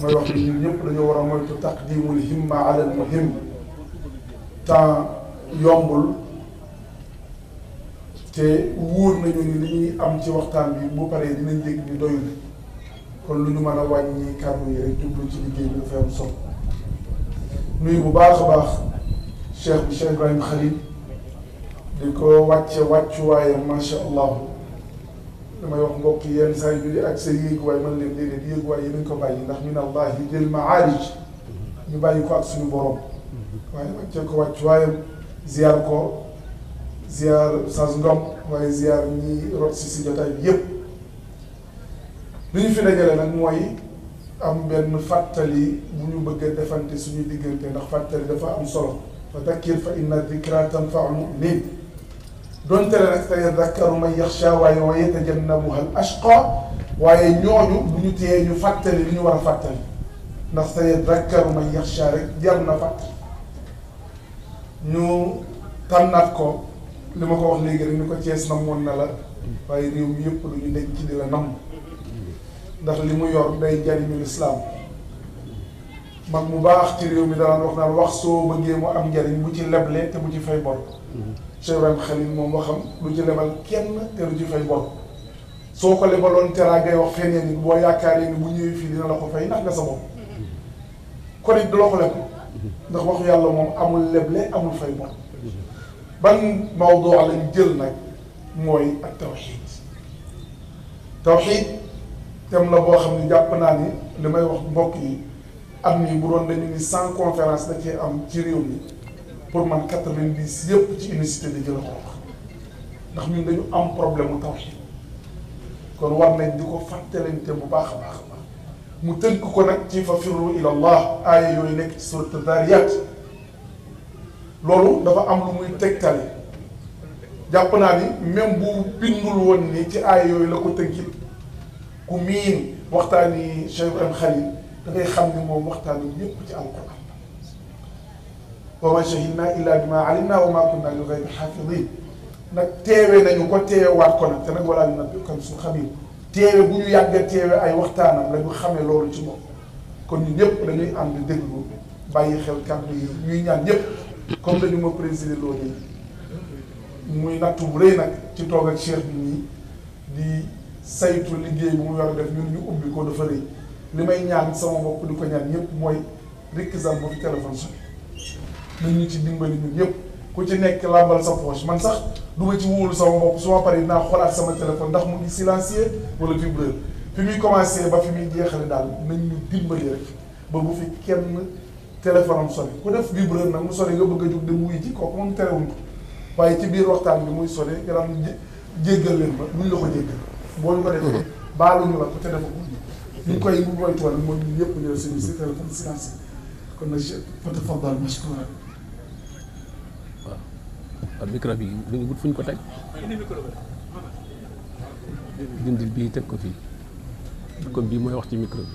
mooy wax ni ñun ñëpp dañoo war a moytu taqdimul himma ala al muhim temps yombul te wóor nañu ni li ñuy am ci waxtaan bi bu paree dinañ dégg ni doyul kon lu ñu mën a wàññi kàddu yi rek jublu ci liggéey bi dafay am solo nuyu bu baax a baax cheikh bi cheikh Ibrahim Khalil di ko wàcce wàccuwaayam macha allah. damay wax mbokk yi yenn saa yi ak sa yéeguwaay man leen déedéet yéeguwaay yi nañ ko bàyyi ndax min allahi dil maarij ñu bàyyi ko ak suñu borom waaye wàccee ko wàcc waayam ziar ko ziar sas ngom waaye ziar ñi rot si si jotaay bi yépp li ñu fi dajale nag mooy am benn fàttali bu ñu bëgg a defante suñu diggante ndax fàttali dafa am solo fa dakkir fa inna dikra tanfa'u mu'min doon tere nag sa yadakkaru man yaxsha waaye wa yatajannabuha al ashqa waaye ñooñu bu ñu téyee ñu fàttali li ñu war a fàttali ndax sa yadakkaru man yaxsha rek jar na fàttali ñu tànnaat ko li ma ko wax léegi rek ni ko Cees namoon na la waaye réew mi yëpp lu ñu denc ci di la namm ndax li mu yor day jariñu lislaam mag mu baax ci réew mi daan wax naan wax soo bëggee mu am njariñ bu ci leble te bu ci fay bor mm-hmm. Cheikh Ibrahima Khalil moom waxam lu ci lebal kenn te lu ci fay bor soo ko lebaloon teraa ngay wax feneen nit boo yaakaaree ni bu ñëwee fii dina la ko fay ndax nga sa bopp mm-hmm. kon it du la ko leb mm-hmm. ndax waxu yàlla moom amul leble amul fay bor ban mawdoo lañ jël nag mooy ak tawxiid tawxiid dem la boo xam ne jàpp naa ni li may wax mbokk yi am nii bu doon dañu ni cent conférence da cee am ci réew mi pour man quatre-vingt-dix yëpp ci université di jël ko wax ndax ñun dañu am problème mu tawxiid kon war nañ di ko fàttalante bu baax a baax a baax mu tënk ko nag ci fa firru ila allah aaya yooyu nekk ci surat Zariyat loolu dafa am lu muy tegtale jàpp naa ni même bu bindul woon ni ci aay yooyu la ko tënkit ku miin waxtaani Cheikh Ibrahima Khalil da ngay xam ni moom waxtaani yépp ci alquran wa ma shahidna illa bi ma alimna wa ma kunna li ghaybi xaafidin nag teewe nañu ko teewewaat ko nag te nag wala yu nabbi kam su xamee teewe bu ñu yàgg a teewe ay waxtaanam la ñu xamee loolu ci moom kon ñu ñëpp dañuy am di déglu bàyyi xel kàddu yi ñuy ñaan ñëpp comme dañu ma présider loolu yi muy nattu bu rëy nag ci toog ak cheikh bi nii di saytu liggéey bi mu yor def ñun ñu ubbi ko dafa rëy li may ñaan sama bopp di ko ñaan ñëpp mooy rikk zan bu fi téléphone sonné nañ ñu ci dimbali ñun ñëpp ku ci nekk làmbal sa poche man sax du ma ci wóolu sama bopp su ma paree naa xoolaat sama téléphone ndax mu ngi silencieux wala vibreur fi muy commencé ba fi muy jeexale daal nañ ñu dimbali rek ba bu fi kenn téléphone am sonné ku def vibreur nag mu sonné nga bëgg a jóg dem wuy ji kooku moom terewuñ ko waaye ci biir waxtaan bi muy sonné nga daan jéggal leen ba duñ la ko jéggal boo ñu ko defee baaluñu la ko te dafa ko ñu koy moytuwal mooy ñun ñëpp ñëw suñu si téléphone silencieux kon nag fa tafaddal mashkura waaw micro bi mi ngi wut fu ñu ko teg dindil bii teg ko fii comme bii mooy wax ci micro bi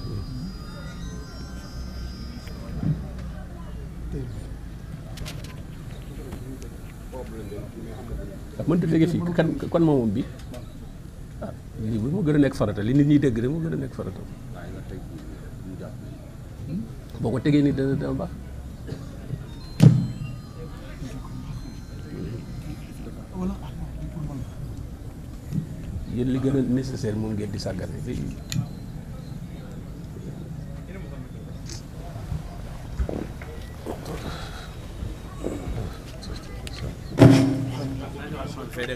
waaw mënut a tege fii kan kan moom moom bi ah lii bu ma gën a nekk farata li nit ñi dégg rek moo gën a nekk farata boo ko tegee nii dana dana baax yéen li gën a nécessaire moom ngeen di sàggane Fede.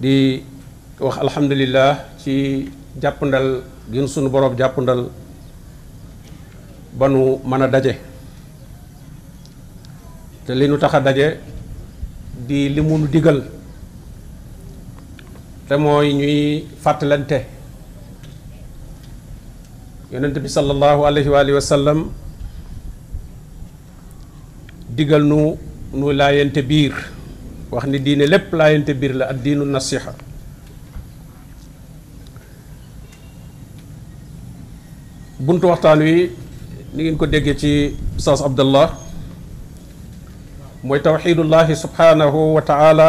di wax alhamdulillah ci jàppandal gën sunu boroom jàppandal ba nu mën a daje te li nu tax a daje di li mu nu digal te mooy ñuy fàttalante yonent bi sallallahu alayhi wa sallam digal nu nu laayante biir wax ni diine lépp laayante biir la ak diinu nasiha buntu waxtaan wi ni ngeen ko déggee ci Oustaz Abdallah mooy tawxidullahi subhanahu wa taala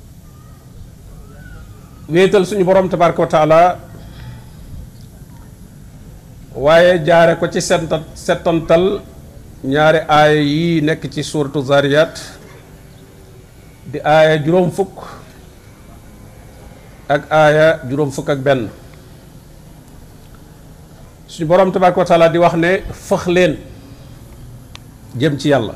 wéetal suñu borom tabaraka wa taala waaye jaare ko ci senta settantal ñaari aaya yi nekk ci suuratu zariyat di aaya juróom fukk ak aaya juróom fukk ak benn suñu borom tabaraka wa taala di wax ne fëx leen jëm ci yàlla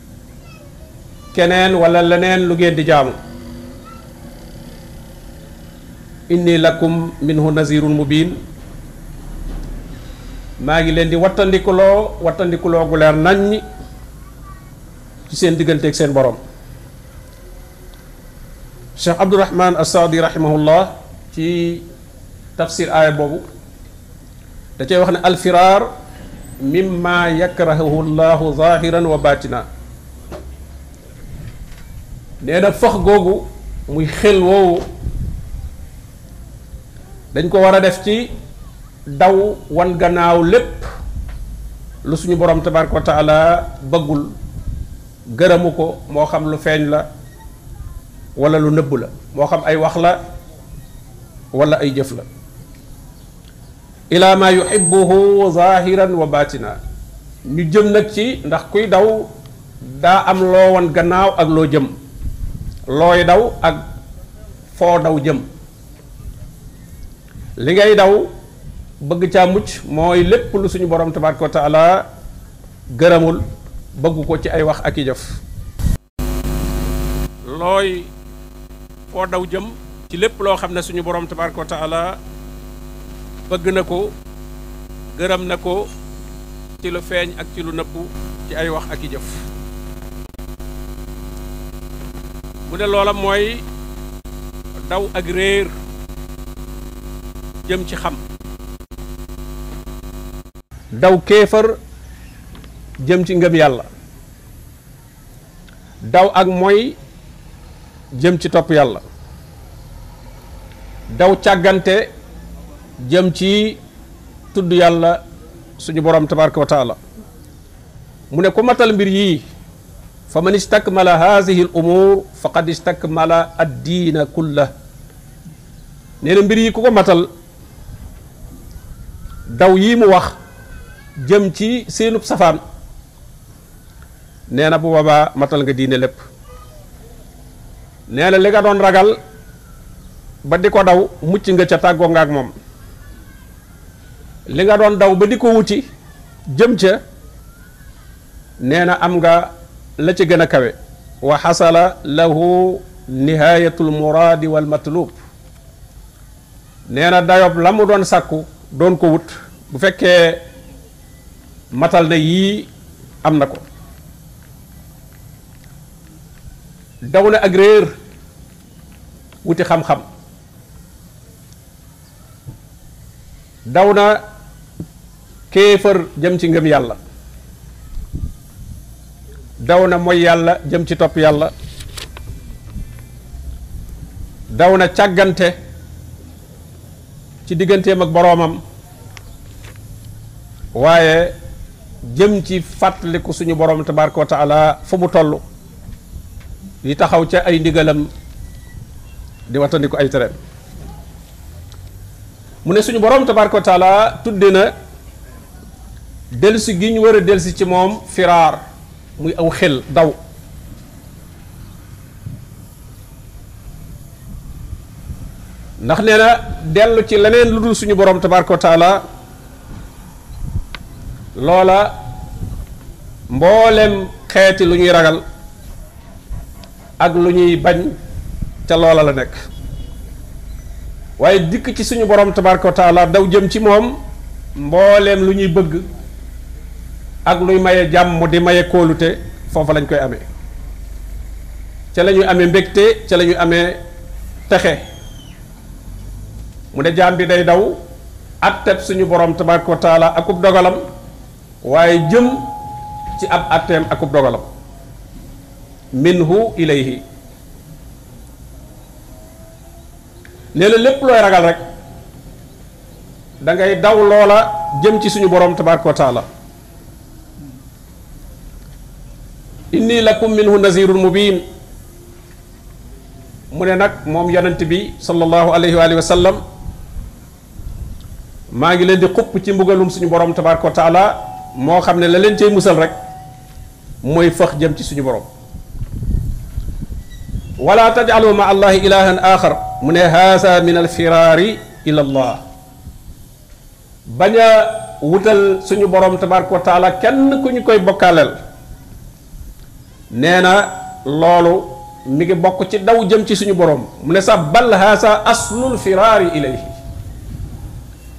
keneen wala leneen lu ngeen di jaamu inni lakum minhu nazirun mubin maa ngi leen di wattandikuloo wattandikuloo gu leer naññ ci seen diggante ak seen borom Cheikh Abdourahman As-Saadi rahimahullah ci tafsir aaya boobu da cay wax ne alfiraar mimma yakrahahu llahu zahiran wa batina nee na fax googu muy xel woowu dañ ko war a def ci daw wan gannaaw lépp lu suñu borom tabaraka wa taala bëggul gërëmu ko moo xam lu feeñ la wala lu nëbb la moo xam ay wax la wala ay jëf la ila ma yuhibbuhu zahiran wa batina ñu jëm nag ci ndax kuy daw daa am loo wan gannaaw ak loo jëm looy daw ak foo daw jëm li ngay daw bëgg caa mucc mooy lépp lu suñu borom tabaaraka wa taala gërëmul bëgg ko ci ay wax ak i jëf looy foo daw jëm ci lépp loo xam ne suñu borom tabaraka wa taala bëgg na ko gërëm na ko ci lu feeñ ak ci lu nëbbu ci ay wax ak i jëf mu ne loola mooy daw ak réer jëm ci xam daw kéefar jëm ci ngëm yàlla daw ak mooy jëm ci topp yàlla daw càggante jëm ci tudd yàlla suñu borom tabaraka wa taala mu ne ku matal mbir yii fa man istakmala haadihi al umur faqad istakmala addiina kulla nee na mbir yi ku ko matal daw yii mu wax jëm ci seenub safaan nee na bu boobaa matal nga diine lépp nee na li nga doon ragal ba di ko daw mucc nga ca tàggoo nga ak moom li nga doon daw ba di ko wuti jëm ca nee na am nga la ci gën a kawe wa xasala lahu nihayatul muraadi wal matlub nee na dayob la mu doon sàkku doon ko wut bu fekkee matal na yii am na ko daw na ak réer wuti xam-xam daw na kéefër jëm ci ngëm yàlla daw na mooy yàlla jëm ci topp yàlla daw na càggante ci digganteem ak boroomam waaye jëm ci fàttaliku suñu borom tabaraka wa taala fu mu toll di taxaw ca ay ndigalam di wattandiku ay tereem mu ne suñu borom tabaraka wa taala tudde na delsi gi ñu war a delsi ci moom firaar muy aw xel daw ndax nee na dellu ci leneen lu dul suñu borom tabaraka wa taala loola mboolem xeeti lu ñuy ragal ak lu ñuy bañ ca loola la nekk waaye dikk ci suñu borom tabaraka wa taala daw jëm ci moom mbooleem lu ñuy bëgg ak luy maye jàmm di maye kóolute foofa lañ koy amee ca la ñuy amee mbégte ca la ñuy amee texe mu ne jaam bi day daw atteb suñu borom tabaraka wa taala akub dogalam waaye jëm ci ab atteem akub dogalam minhu ilayhi nee na lépp looy ragal rek da ngay daw loola jëm ci suñu borom tabaraka wa taala inni lakum minhu nazirun mubin mu ne nag moom yonent bi sallallahu alayhi wa alihi wa sallam maa ngi leen di xupp ci mbugalum suñu borom tabaraka wa taala moo xam ne la leen cay musal rek mooy fëx jëm ci suñu borom wala tajalu ma allahi ilahan axar mu ne haasa min alfiraari ila allah bañ a wutal suñu borom tabaraka wa taala kenn ku ñu koy bokkaaleel nee na loolu mi ngi bokk ci daw jëm ci suñu borom mu ne sax bal haasa aslul firaari ilayhi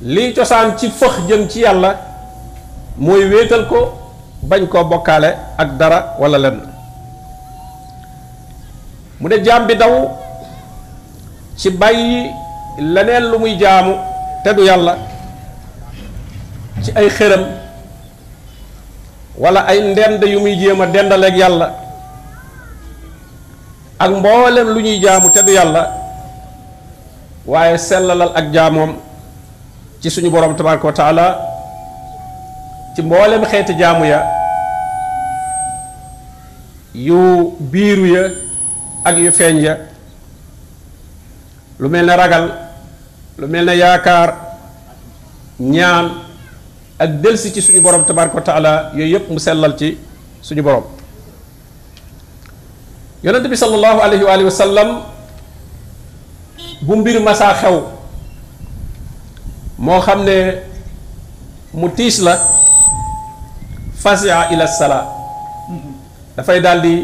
lii cosaan ci fëx jëm ci yàlla mooy wéetal ko bañ koo bokkaale ak dara wala lenn mu ne jaam bi daw ci bàyyi leneen lu muy jaamu te du yàlla ci ay xëram wala ay ndend yu muy jéem a dendaleeg yàlla ak mboolem lu ñuy jaamu te du yàlla waaye sellalal ak jaamoom ci suñu borom tabaraka wa taala ci mboolem xeeti jaamu ya yu biiru ya ak yu feeñ ya lu mel ne ragal lu mel ne yaakaar ñaan ak delsi ci suñu borom tabaraka wa taala yooyu yëpp mu sellal ci suñu borom yonent bi sallallahu alayhi wa alihi wa sallam bu mbir masaa xew moo xam ne mu tiis la fasia ila sala dafay daal di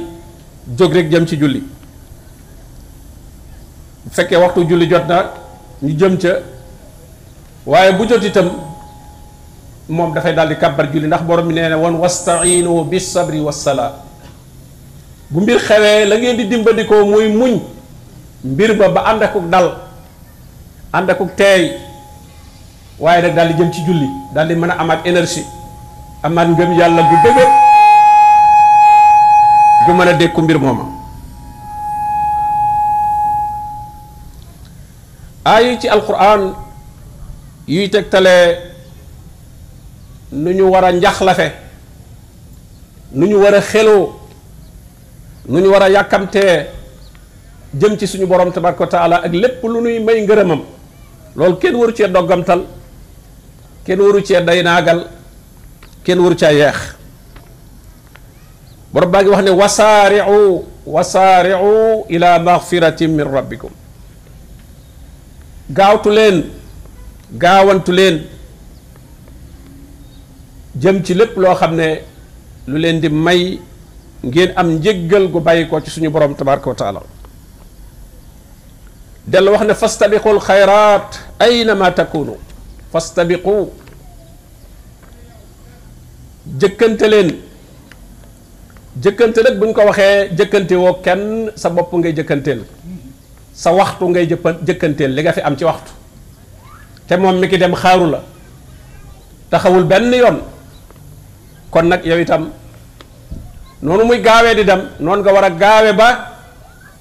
jóg rek jëm ci julli bu fekkee waxtu julli jot na ñu jëm ca waaye bu jot itam moom dafay daal di kàbbar julli ndax borom bi nee na woon wastainu bi sabri wassalaa bu mbir xewee la ngeen di dimbandikoo muy muñ mbir ba ba ànd akuk dal ànd akuk teey waaye nag daal di jëm ci julli daal di mën a amaat énergie amaat ngëm yàlla gu dëgër gu mën a dékku mbir mooma aay ci alquran yuy tegtale nu ñu war a njaxlafe nu ñu war a xeloo nu ñu war a yàkkamtee jëm ci suñu borom tabaraka wa taala ak lépp lu nuy may ngërëmam loolu kenn waru cee doggamtal kenn waru cee day naagal kenn waru caa yeex borom baa ngi wax ne wasaariu wasaariu ila magfiratin min rabbikum gaawtu leen gaawantu leen jëm ci lépp loo xam ne lu leen di may ngeen am njëggal gu bàyyi ko ci suñu borom tabaraka wa taala dellu wax ne fastabiqul xayraat aynama takunu fastabiqu jëkkante leen jëkkante nag buñ ko waxee jëkkante woo kenn sa bopp ngay jëkkanteel sa waxtu ngay jëppa jëkkanteel li nga fi am ci waxtu te moom mi ki dem xaaru la taxawul benn yoon kon nag yow itam noonu muy gaawee di dem noonu nga war a gaawe ba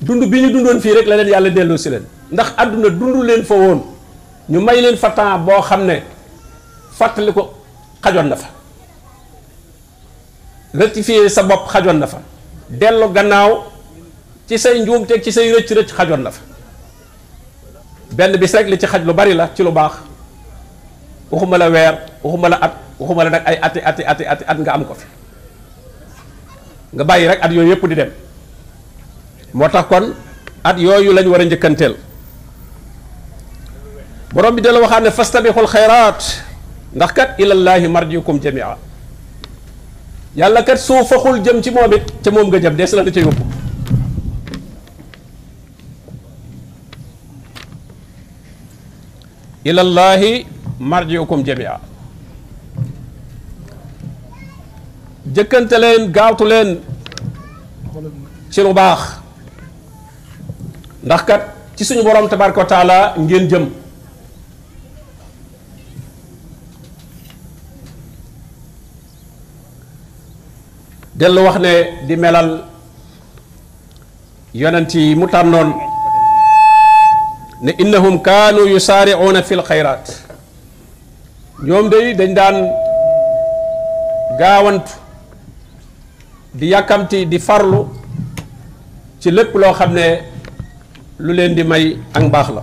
dund bi ñu dundoon fii rek la leen yàlla delloo si leen ndax àdduna dund leen fa woon ñu may leen fa temps boo xam ne fàttali ko xajoon na fa rectifier sa bopp xajoon na fa dellu gannaaw ci say njuumte ci say rëcc rëcc xajoon na fa benn bis rek li ci xaj lu bari la ci lu baax waxuma la weer waxuma la at waxuma la nag ay ati ati ati ati at nga am ko fi nga bàyyi rek at yooyu yëpp di dem moo tax kon at yooyu lañ war a njëkkanteel borom bi dala waxaat ne fastabixul xayraat ndax kat ilallaahi marjiukum jamia yàlla kat soo faxul jëm ci moom it ca moom nga jëm des la da ca yóbbu ilallahi marjiukum jamia jëkkante leen gaawtu leen ci lu baax ndax kat ci suñu borom tabaraka wa taala ngeen jëm dellu wax ne di melal yonent yi mu tànnoon ne innahum kaanu yusaariuuna fi lxayraat ñoom day dañ daan gaawantu di yàkkamti di farlu ci lépp loo xam ne lu leen di may ak mbaax la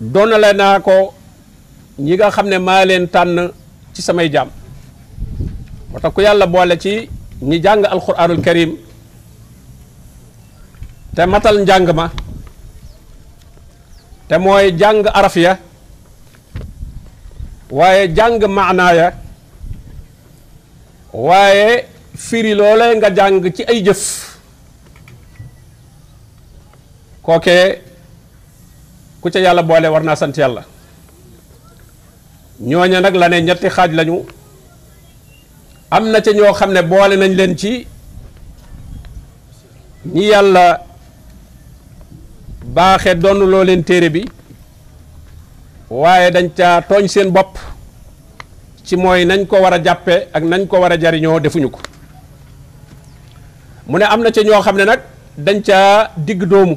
donale naa ko ñi nga xam ne maa leen tànn ci samay jaam moo tax ku yàlla boole ci ñi jàng alquranul karim te matal njàng ma te mooy jàng araf ya waaye jàng maanaa ya waaye firi loole nga jàng ci ay jëf kookee ku ca yàlla boole war naa sant yàlla ñooña nag la ne ñetti xaaj lañu am na ca ñoo xam ne boole nañ leen ci ñi yàlla baaxe donn loo leen téere bi waaye dañ ca tooñ seen bopp ci mooy nañ ko war a jàppe ak nañ ko war a jariñoo defuñu ko mu ne am na ca ñoo xam ne nag dañ ca digg doomu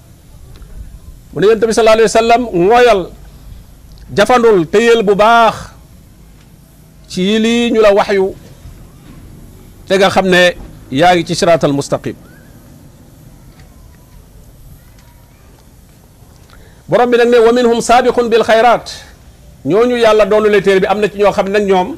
mu ne yonent bi sallallahu alayhi wa sallam ngoyal jafandul téyel bu baax ci lii ñu la waxyu te nga xam ne yaa ngi ci siraatal mustaqim borom bi nag ne wa minhum saabiqun bil xayraat ñooñu yàlla doonu le téere bi am na ci ñoo xam ne nag ñoom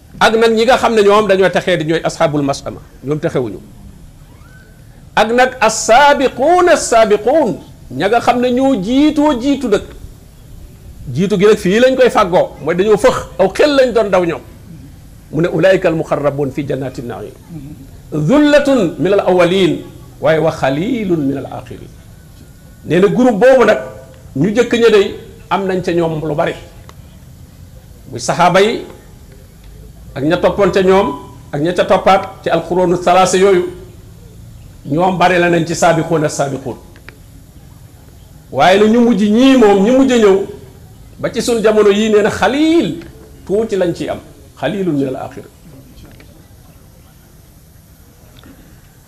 ak nag ñi nga xam ne ñoom dañoo texee di ñooy asxaabul masama ñoom texewuñu ak nag assaabiquun assaabiquun ña nga xam ne ñoo jiitoo jiitu nag jiitu gi nag fii lañ koy fàggoo mooy dañoo fëx aw xel lañ doon daw ñoom mu ne ulaayika al muqarrabuun fi jannaati naim zullatun min al awalin waaye wa xalilun min al axirin nee na groupe boobu nag ñu jëkk ña day am nañ ca ñoom lu bari muy saxaaba yi ak ña toppoon ca ñoom ak ña ca toppaat ci alxuróonu salaasa yooyu ñoom bari la nañ ci saabixoon ak saabixoon waaye na ñu mujj ñii moom ñu mujj ñëw ba ci suñ jamono yii nee na xaliil tuuti lañ ciy am xaliilul min al axir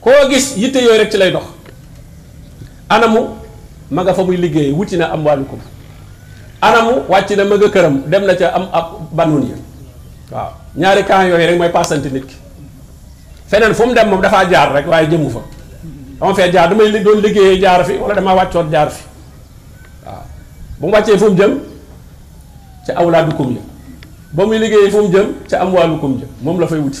koo gis yitte yooyu rek ci lay dox anamu ma nga fa muy liggéey wuti na am waalukum anamu wàcc na ma nga këram dem na ca am ab bannun yi waaw ñaari camp yooyu rek mooy passante nit ki feneen fu mu dem moom dafaa jaar rek waaye jëmu fa dama fee jaar damay doon liggéeyee jaar fi wala damaa wàccoon jaar fi waaw bu mu wàccee fu mu jëm ca awlaadukum ya ba muy liggéeyee fu mu jëm ca amwaalukum ja moom la fay wuti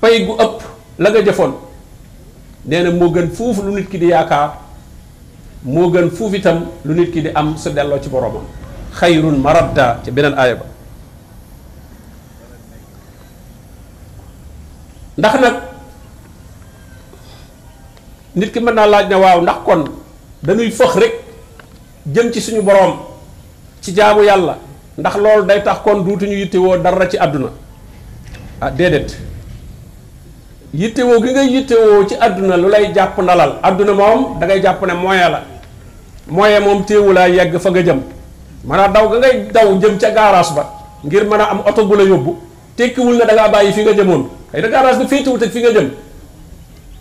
pay gu ëpp la nga jëfoon nee na moo gën fuuf lu nit ki di yaakaar moo gën fuuf itam lu nit ki di am su delloo ci boromam xayrun maradda ci beneen aaya ba ndax nag nit ki mën naa laaj ne waaw ndax kon dañuy fëx rek jëm ci suñu boroom ci jaamu yàlla ndax loolu day tax kon duutuñu yittewoo dara ci àdduna ah déedéet yittewoo gi ngay yittewoo ci àdduna lu lay jàpp ndalal àdduna moom da ngay jàpp ne moyen la moyen moom téewu laa yegg fa nga jëm maanaam daw ga ngay daw jëm ca garage ba ngir mën a am oto bu la yóbbu tekkiwul ne da ngaa bàyyi fi nga jëmoon xëy na garage bi féetewut ak fi nga jëm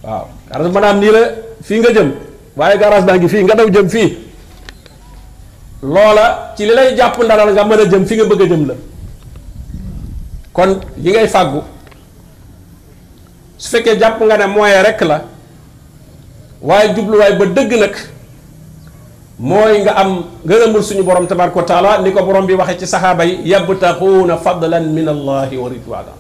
waaw garage bi maanaam nii la fii nga jëm waaye garage baa ngi fii nga daw jëm fii loola ci li lay jàpp ndalal nga mën a jëm fi nga bëgg a jëm la kon yi ngay fàggu su fekkee jàpp nga ne moyen rekk la waaye jubluwaay ba dëgg nag mooy nga am ngërëmul suñu borom tabaraka wa taala ni ko borom bi waxee ci saxaaba yi yabtaxuuna fadlan min allahi wa ridwana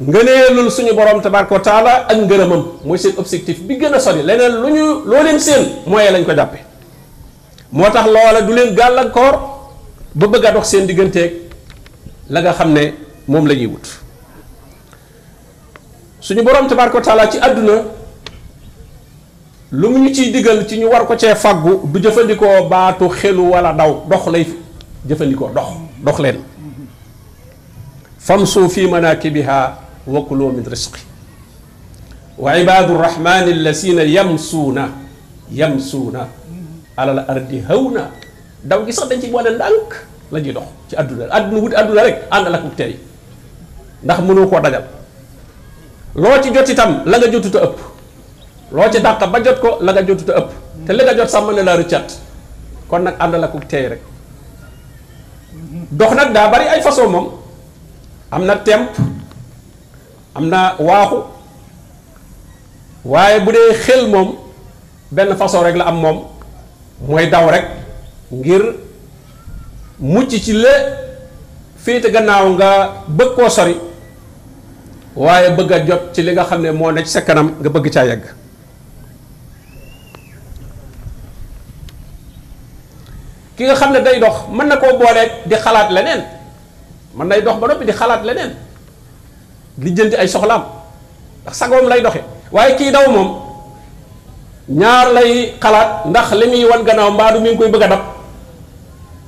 ngëneelul suñu borom tabaraka wa taala ak ngërëmam mooy seen objectif bi gën a sori leneen lu ñu loo leen seen mooy lañ ko jàppe moo tax loola du leen gàllankoor ba bëgg a dox seen digganteeg la nga xam ne moom la ñuy wut suñu borom tabaraka wa taala ci àdduna lu mu ñu ciy digal ci ñu war ko cee faggu du jëfandikoo baatu xelu wala daw dox lay jëfandikoo dox dox leen famsu fi manakibiha wa kulu min risqi wa ibadu rrahmani allasina yamsuuna yamsuuna alal ardi hawna daw gi sax dañ ci boole ndànk la ñuy dox ci àdduna àdduna wut àdduna rek ànd la ko tey ndax mënoo koo dajal loo ci jot itam la nga jotuta ëpp loo ci dàq ba jot ko la nga jotuta ëpp te li nga jot sax mën na laa rëccaat kon nag àndal ak teey rek dox nag daa bari ay façon moom am na temp am na waaxu waaye bu dee xel moom benn façon rek la am moom mooy daw rek ngir mucc ci la féete gannaaw nga bëgg koo sori waaye bëgg a jot ci li nga xam ne moo ne ci sa kanam nga bëgg caa yegg ki nga xam ne day dox mën na koo booleeg di xalaat leneen mën nay dox ba noppi di xalaat leneen lijjanti ay soxlaam ndax sagoom lay doxe waaye kii daw moom ñaar lay xalaat ndax li muy wan gannaaw mbaa du mi ngi koy bëgg a dab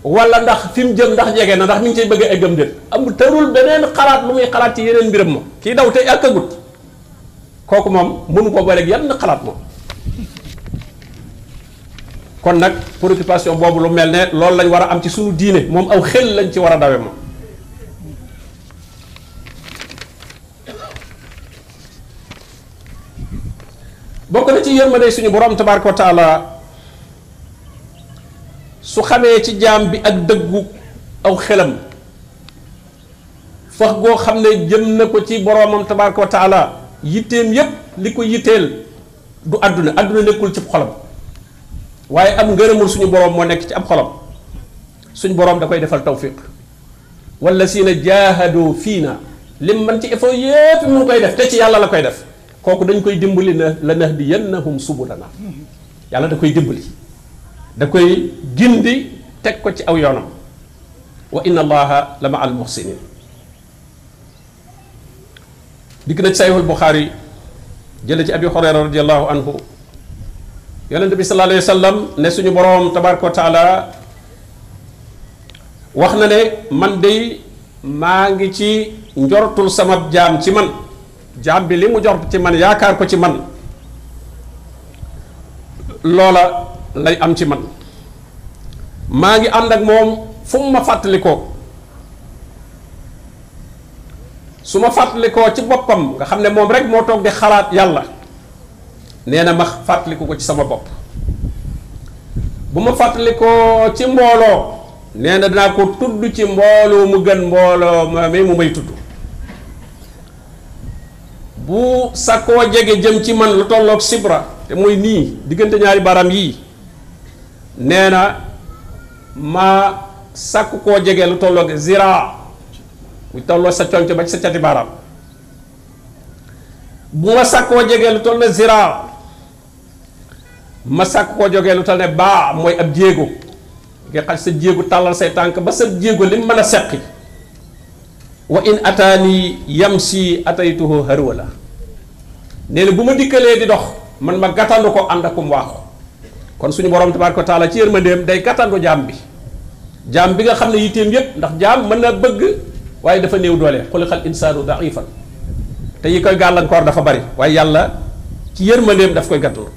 wala ndax fi mu jëm ndax jege na ndax mi ngi cay bëgg a eggam déet am tërul beneen xalaat lu muy xalaat ci yeneen mbiram ma kii daw te àkkagut kooku moom mënu ko booleeg yenn xalaat moom kon nag préoccupation boobu lu mel ne loolu lañ war a am ci suñu diine moom aw xel lañ ci war a dawe moom bokk na ci yërmande suñu borom tabaaraka wa taala su xamee ci jaam bi ak dëggu aw xelam fax goo xam ne jëm na ko ci boromam tabaaraka wa taala yitteem yépp li ko yitteel du àdduna àdduna nekkul ci xolam waaye am ngërëmul suñu borom moo nekk ci am xolam suñu borom da koy defal tawfiq wala si na jaahadoo fii na lim man ci effort yépp mu ngi koy def te ci yàlla la koy def kooku dañ koy dimbali na la nahdiyannahum subulana yàlla da koy dimbali da koy gindi teg ko ci aw yoonam wa inna allaha la ma al muhsinin dikk na ci sayxul buxaari jële ci abi xurayra radiallahu anhu yonent bi sallallahu alayhi wa sallam ne suñu boroom tabaraka wa taala wax na ne man dey maa ngi ci njortul sama jaam ci man jaam bi li mu jort ci man yaakaar ko ci man loola lay am ci man maa ngi ànd ak moom fu mu ma fàttali ko su ma fàttalikoo ci boppam nga xam ne moom rek moo toog di xalaat yàlla nee na ma fàttaliku ko ci sama bopp bu ma fàttalikoo ci mbooloo nee na dinaa ko tudd ci mbooloo mu gën mbooloo ma mu may tudd bu sakkoo jege jëm ci man lu tolloog sibra te mooy nii diggante ñaari baaraam yii nee na ma sàkk koo jege lu tolloog ziraa lu tolloo sa conc ba ci sa cati baaraam bu ma sàkkoo jege lu toll ne ziraa ma sàkk koo jogee lu toll ne baa mooy ab jéego nga xaj sa jéego tàllal say tànk ba sa jéego li mën a seqi wa in ataani yam si ataytuhu harwala nee na bu ma dikkalee di dox man ma gàttandu ko ànd akum waaxu kon suñu borom tabaaraka wa taala ci yërmandeem day gàttandu jaam bi jaam bi nga xam ne yitteem yépp ndax jaam mën na bëgg waaye dafa néew doole xuliqal insaanu daifan te yi koy gàllankoor dafa bari waaye yàlla ci yërmandeem daf koy gàttandu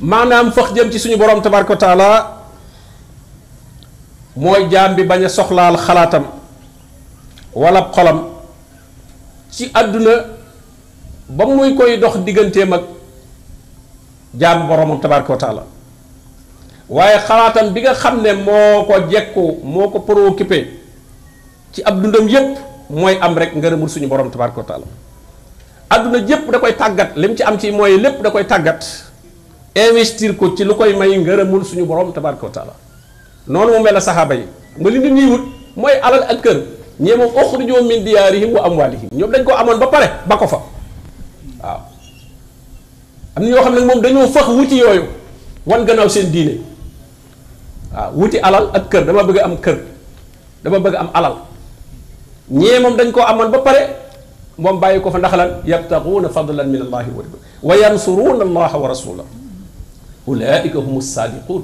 maanaam fax jëm ci suñu borom tabaaraka wa taala mooy jaam bi bañ a soxlaal xalaatam wala xolam ci àdduna ba muy koy dox digganteem ak jaam boromam tabaaraka wa taala waaye xalaatam bi nga xam ne moo ko jekku moo ko préoccupé ci ab dundam yépp mooy am rek ngërëmul suñu borom tabaaraka wa taala àdduna jépp da koy tàggat lim ci am ci mooy lépp da koy tàggat investir ko ci lu koy may ngërëmul suñu borom tabaraka wa taala noonu mu mel na saxaaba yi ma li nit ñuy wut mooy alal ak kër ñee moom uxrijoo min diyaarihim wa amwaalihim ñoom dañ ko amoon ba pare ba ko fa waaw am na ñoo xam ne moom dañoo fax wuti yooyu wan gannaaw seen diine waaw wuti alal ak kër dama bëgg am kër dama bëgg am alal ñee moom dañ koo amoon ba pare moom bàyyi ko fa ndax lan yabtaxuuna fadlan min allahi wa wa yansuruuna allaha wa rasula ulaika hum saadiquun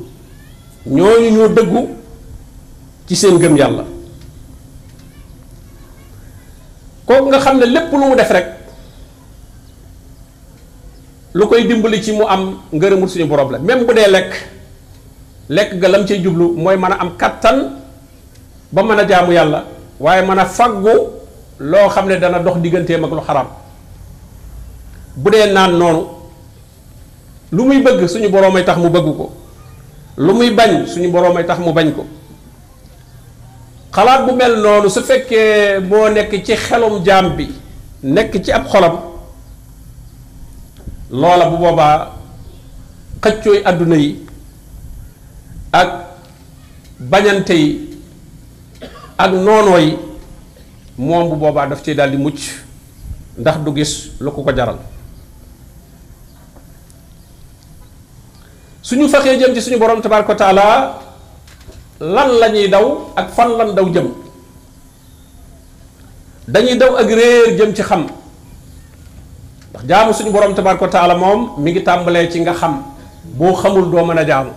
ñooñu ñoo dëggu ci seen gëm yàlla kooku nga xam ne lépp lu mu def rek lu koy dimbali ci mu am ngërëmul suñu borom la même bu dee lekk lekk ga lam cay jublu mooy mën a am kattan ba mën a jaamu yàlla waaye mën a faggu loo xam ne dana dox digganteem ak lu xaraam bu dee naan noonu lu muy bëgg suñu boroomay tax mu bëgg ko lu muy bañ suñu boroomay tax mu bañ ko xalaat bu mel noonu su fekkee moo nekk ci xelum jaam bi nekk ci ab xolam loola bu boobaa xëccooy àdduna yi ak bañante yi ak noonoo yi moom bu boobaa daf ci daal di mucc ndax du gis lu ko ko jaral suñu faxee jëm ci suñu borom tabaraka taala lan la ñuy daw ak fan lan daw jëm dañuy daw ak réer jëm ci xam ndax jaamu suñu borom tabaraka taala moom mi ngi tàmbalee ci nga xam boo xamul doo mën a jaamu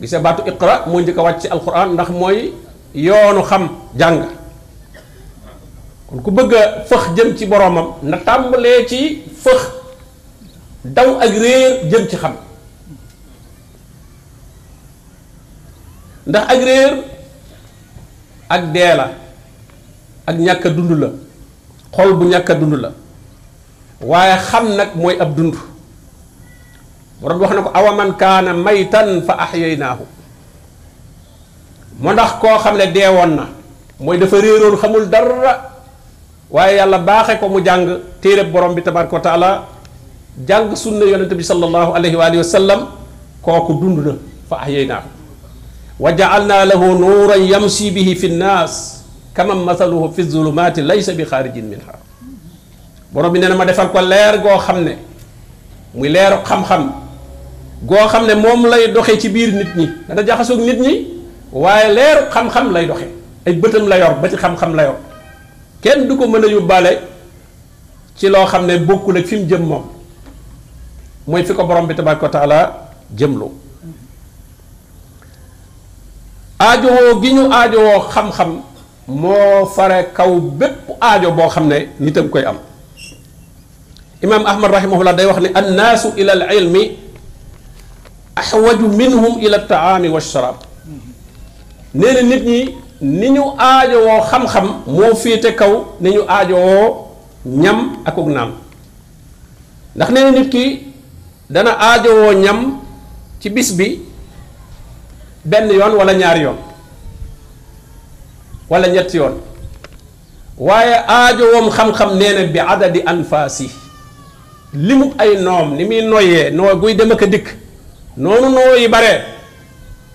gisee baatu iqra moo njëkk a wàcc ci alquran ndax mooy yoonu xam jàng kon ku bëgg a fëx jëm ci boroomam na tàmbalee ci fëx daw ak réer jëm ci xam ndax ak réer ak dee la ak ñàkk a dund la xol bu ñàkk a dund la waaye xam nag mooy ab dund borom wax na ko awaman kaana maytan fa axyaynaahu mu ndax koo xam ne deewoon na mooy dafa réeroon xamul dara waaye yàlla baaxe ko mu jàng téereb borom bi tabaraka wa taala jàng sunna yonente bi sallallahu alayhi wa alihi wa sallam kooku dund na fa ahyaynaa wa jaalnaa lahu nuuran yamsi bihi fi nnaas kaman masaluhu fi zulumaati laysa bi xaarijin minha borom bi nee na ma defal ko leer goo xam ne muy leeru xam-xam goo xam ne moom lay doxe ci biir nit ñi dana jaxasoog nit ñi waaye leeru xam-xam lay doxe ay bëtam la yor ba ci xam-xam la yor kenn du ko mën a yóbbaale ci loo xam ne bokkul ak fi mu jëm moom mooy fi ko borom bi tabaaraka wa taala jëmlu aajowoo gi ñu aajowoo xam-xam moo fare kaw bépp aajo boo xam ne nitam koy am imaam ahmad rahimahullah day wax ne annaasu ila al ilmi axwaju minhum ila taami wa sharaab nee na nit ñi ni ñu aajowoo xam-xam moo féete kaw ni ñu aajowoo ñam akuk naan ndax nee na nit ki dana aajowoo ñam ci bis bi benn yoon wala ñaari yoon wala ñetti yoon waaye aajowoom xam-xam nee na bi adadi anfaasi li mu ay noom ni muy noyyee noo guy dem ak a dikk noonu noo yi bare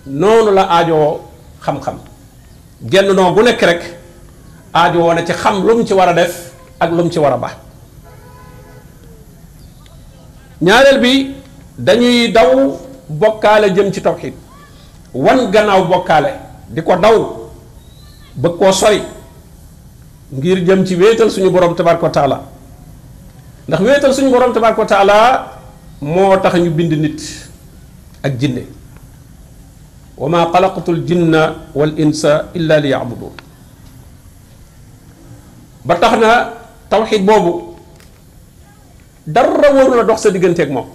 noonu la aajowoo xam-xam genn noo gu nekk rek aajowoo na ci xam lu mu ci war a def ak lu mu ci war a baax ñaareel bi dañuy daw bokkaale jëm ci tawxiid wan gannaaw bokkaale di ko daw bëgg koo sori ngir jëm ci wéetal suñu borom tabaaraka wa taala ndax wéetal suñu borom tabaaraka wa taala moo tax ñu bind nit ak jinne wa maa xalaqatul jinna wal insa illa li yaabudun ba tax na tawxiid boobu dara warul a dox sa digganteeg moom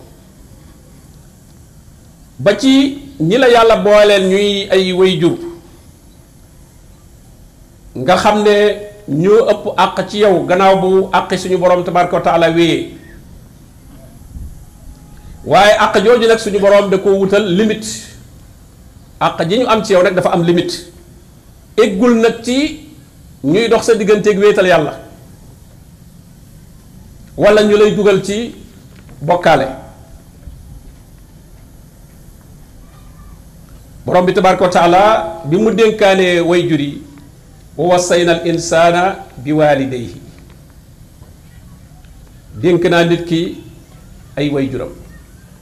ba ci ñi la yàlla booleel ñuy ay way jur nga xam ne ñoo ëpp àq ci yow gannaaw bu àq suñu borom tabaraka wa taala wéyee waaye àq jooju nag suñu borom da ko wutal limite àq ji ñu am ci yow nag dafa am limite eggul nag ci ñuy dox sa digganteeg wéetal yàlla wala ñu lay dugal ci bokkaale borom bi tabaraka wa taala bi mu dénkaanee way jur yi wa wassayna al insaana bi waalidayhi dénk naa nit ki ay way juram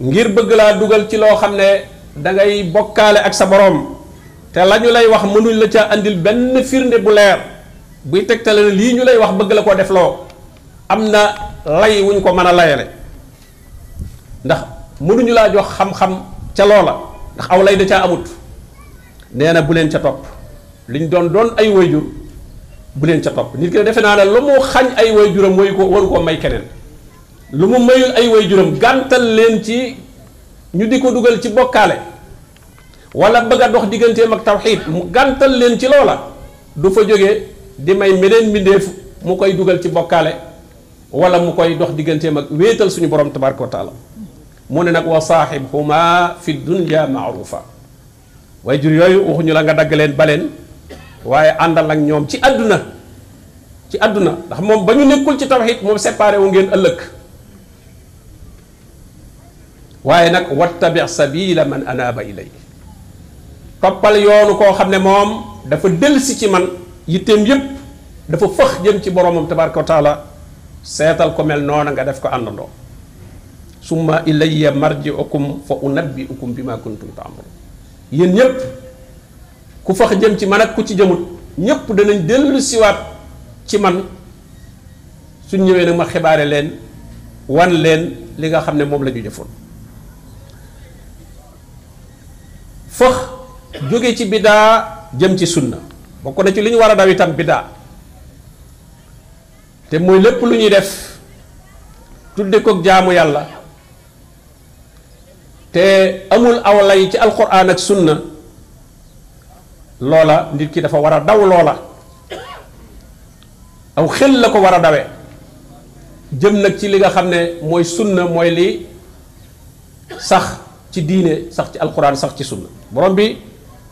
ngir bëgg laa dugal ci loo xam ne da ngay bokkaale ak sa boroom te la ñu lay wax mënuñ la ca andil benn firnde bu leer buy tegtale ne lii ñu lay wax bëgg la koo def loo am na lay wuñ ko mën a layale ndax mënuñu laa jox xam-xam ca loola ndax aw lay da caa amut nee na bu leen ca topp liñ doon doon ay wayjur bu leen ca topp nit ki ne defe naa ne lu mu xañ ay wayjuram wayu ko waru koo may keneen lu mu mayul ay way juróom gàntal leen ci ñu di ko dugal ci bokkaale wala bëgg a dox digganteem ak tawxiid mu gàntal leen ci loola du fa jóge di may meneen mbindeef mu koy dugal ci bokkaale wala mu koy dox digganteem ak wéetal suñu borom tabaraka wa taala mu ne nag wa saaxibhuma fi dunya maarufa way jur yooyu waxuñu la nga dagg leen baleen waaye àndal ak ñoom ci àdduna ci àdduna ndax moom ba ñu nekkul ci tawxiid moom séparé wu ngeen ëllëg waaye nag wattabi sabila man anaaba ilay toppal yoonu koo xam ne moom dafa delsi ci man yitteem yépp dafa fëx jëm ci boromam tabaraka wa taala seetal ko mel noona nga def ko àndandoo summa ilayya marji'ukum fa unabbi'ukum bima kuntum ta'malun yéen ñëpp ku fax jëm ci man ak ku ci jëmut ñëpp danañ dellu siwaat ci man suñ ñëwee nag ma xibaare leen wan leen li nga xam ne moom la ñu jëfoon fax jóge ci biddaa jëm ci sunna bokk na ci li ñu war a daw itam biddaa te mooy lépp lu ñuy def tudde ko jaamu yàlla te amul aw lay ci alquran ak sunna loola nit ki dafa war a daw loola aw xel la ko war a dawe jëm nag ci li nga xam ne mooy sunna mooy li sax ci diine sax ci alquran sax ci sunna borom bi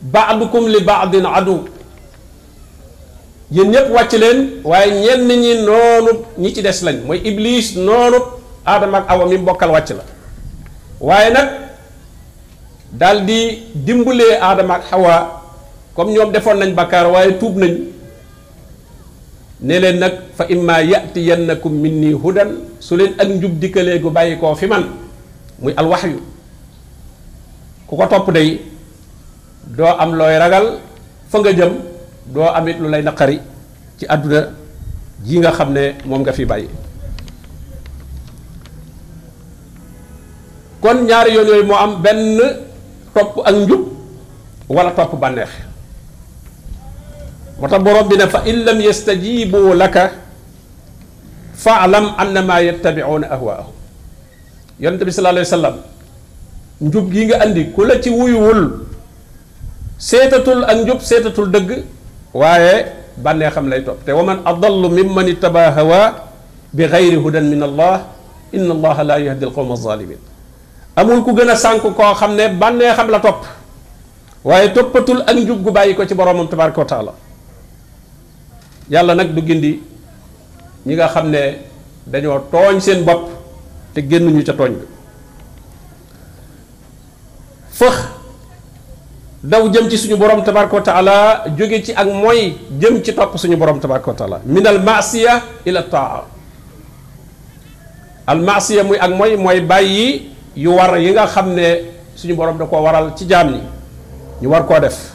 baadukum li baadin adu yéen ñëpp wàcc leen waaye ñenn ñi noonu ñi ci des lañ mooy iblis noonu aadama ak awa mi bokkal wàcc la waaye nag daal di dimbalee aadama ak xawa comme ñoom defoon nañ bakkaar waaye tuub nañ ne leen nag fa imma yatiyannakum minni hudan su leen ak njub dikkalee gu bàyyi koo fi man muy alwaxyu ku ko topp day doo am looy ragal fa nga jëm doo amit lu lay naqari ci àdduna ji nga xam ne moom nga fi bàyyi kon ñaari yoon yooyu moo am benn topp ak njub wala topp bànneex moo tax borom bi ne fa in lam yastajibu laka faalam annama yattabiuuna ahwaahum yonent bi sallallahu alayhi wa sallam njub gi nga andi ku la ci wuyuwul seetatul ak njub seetatul dëgg waaye bànnee xam lay topp te wa man adallu mimman ittaba hawa bi gayri hudan min allah inna allaha la yahdi al qawma alzalimin amul ku gën a sànk koo xam ne bànnee xam la topp waaye toppatul ak njub gu bàyyi ko ci boromam tabaraka wa taala yàlla nag du gindi ñi nga xam ne dañoo tooñ seen bopp te génnuñu ca tooñ bi fëx daw jëm ci suñu borom tabaraka wa taala jóge ci ak mooy jëm ci topp suñu borom tabaraka wa taala min al maasiya ila taa al maasiya muy ak mooy mooy bàyyi yu war yi nga xam ne suñu borom da ko waral ci jaam ñi ñu war koo def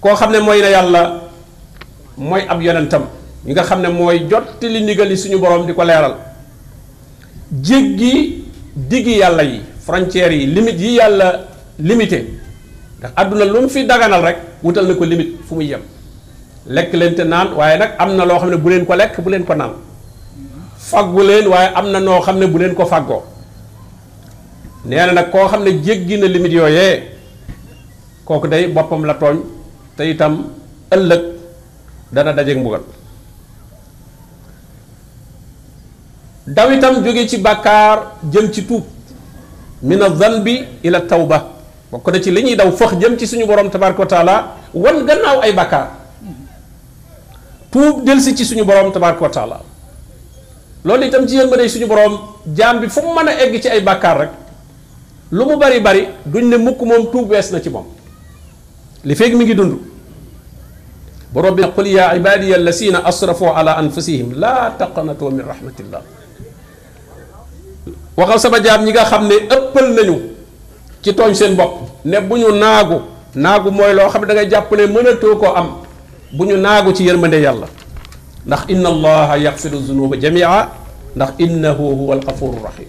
koo xam ne mooy na yàlla mooy ab yonentam ñi nga xam ne mooy jotti li ndigal yi suñu borom di ko leeral jéggi diggi yàlla yi frontières yi limite yi yàlla limité ndax àdduna lu mu fi daganal rek wutal na ko limite fu muy yem lekk leen te naan waaye nag am na loo xam ne bu leen ko lekk bu leen ko naan faggu leen waaye am na noo xam ne bu leen ko faggoo nee na nag koo xam ne jéggi na limite yooyee kooku day boppam la tooñ te itam ëllëg dana dajeeg mbugal daw itam jóge ci bàkkaar jëm ci tuub min az-zanbi ila tawba bokk na ci li ñuy daw fox jëm ci suñu borom tabaraka wa taala wan gannaaw ay bàkkaar tuub delsi ci suñu borom tabaraka wa taala loolu itam ci yéen ba day suñu borom jaam bi fu mu mën a egg ci ay bàkkaar rek lu mu bari bari duñ ne mukk moom tuub wees na ci moom li feeg mi ngi dund borom bi qul yaa ibadiya allasina asrafu ala anfusihim laa taqnatu min rahmatillah waxal sama jaam ñi nga xam ne ëppal nañu ci tooñ seen bopp ne bu ñu naagu naagu mooy loo xam ne da ngay jàpp ne mënatoo koo am bu ñu naagu ci yërmande yàlla ndax inna allaha yaxfiru zunuba jamia ndax innahu huwa alxafuru rahim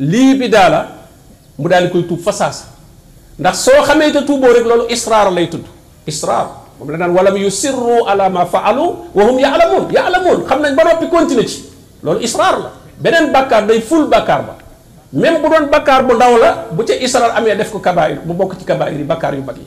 lii bi daa la mu daal di koy tuub fasaasa ndax soo xamee te tuuboo rek loolu israar lay tudd israar moom la naan walam yusirru ala ma faalu wa hum yaalamuun yaalamuun xam nañ ba noppi continuer ci loolu israar la beneen bàkkaar day ful bàkkaar ba même bu doon bàkkaar bu ndaw la bu ca israar amee def ko kabaayir bu bokk ci kabaayir yi bàkkaar yu mag yi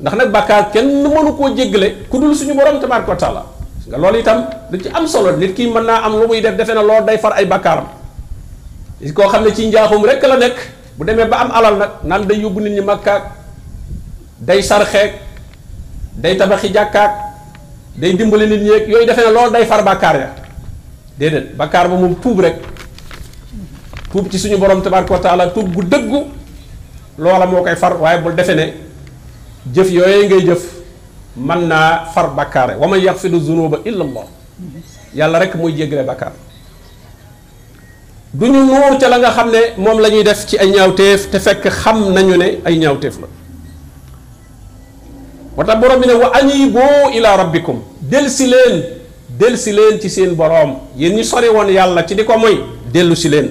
ndax nag bàkkaar kenn mënu koo jéggale ku dul suñu borom tabaaraka wa taala nga loolu itam da ci am solo nit ki mën naa am lu muy def defe na loolu day far ay bàkkaaram li koo xam ne ci njaaxum rek la nekk bu demee ba am alal nag naan day yóbbu nit ñi makkaak day sarxeek day tabaxi jàkkaak day dimbali nit ñeeg yooyu defe na loolu day far bàkkaar ya déedéet bàkkaar ba moom tuub rek tuub ci suñu borom tabaaraka wa taala tuub gu dëggu loola moo koy far waaye bul defe ne jëf yooyee ngay jëf mën naa far bàkkaare wa man yaxfidu zunuba illa allah yàlla rek mooy jéggale bàkkaar du ñu nuur ca la nga xam ne moom la ñuy def ci ay ñaawteef te fekk xam nañu ne ay ñaawteef la moo tax borom bi ne wa anibu ila rabbikum delsi leen delsi leen ci seen boroom yéen ñi sori woon yàlla ci di ko moy dellu si leen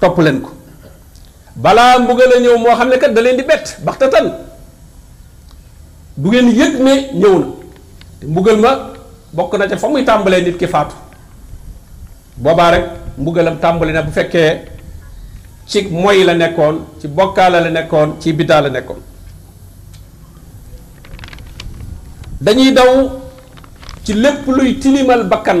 topp leen ko balaa mbugal a ñëw moo xam ne kat da leen di bett baxtatan du ngeen yëg ne ñëw na te mbugal ma bokk na ca fa muy tàmbalee nit ki faatu boobaa rek mbugalam tàmbali na bu fekkee ci moy la nekkoon ci bokkaale la nekkoon ci biddaa la nekkoon dañuy daw ci lépp luy tilimal bakkan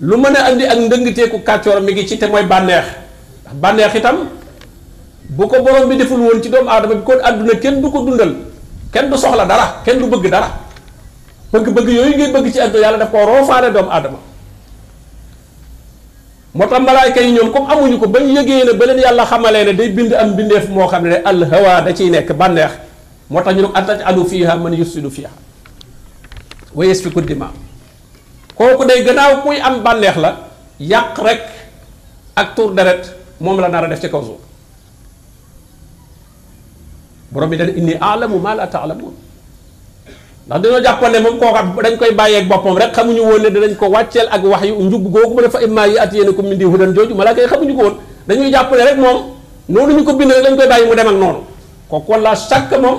lu mën a andi ak ndëngteeku kàccoor mi ngi ci te mooy bànneex ndax bànneex itam bu ko borom bi deful woon ci doomu aadama bi kon àdduna kenn du ko dundal kenn du soxla dara kenn du bëgg dara bëgg-bëgg yooyu ngay bëgg ci àdduna yàlla daf ko roofaane doomu aadama moo tax malaayka yi ñoom comme amuñu ko ba ñu yëgee ne ba leen yàlla xamalee ne day bind am bindeef moo xam ne al hawa da ciy nekk bànneex moo tax ñu ne ataj alu fiha man yusidu fiha wa yasfiku dima kooku day gannaaw kuy am bànneex la yàq rek ak tuur deret moom la nar a def ci kaw suuf borom bi dana inni alamu ma la taalamuun ndax dañoo jàppoon ne moom kooka dañ koy bàyyeeg boppam rek xamuñu woon ne danañ ko wàcceel ak wax yu njub googu ma dafa immaa yi at yéene ko min di hudan jooju malaaka yi xamuñu ko woon dañuy jàpp ne rek moom noonu ñu ko bind rek dañ koy bàyyi mu dem ak noonu kooku walla sàkk moom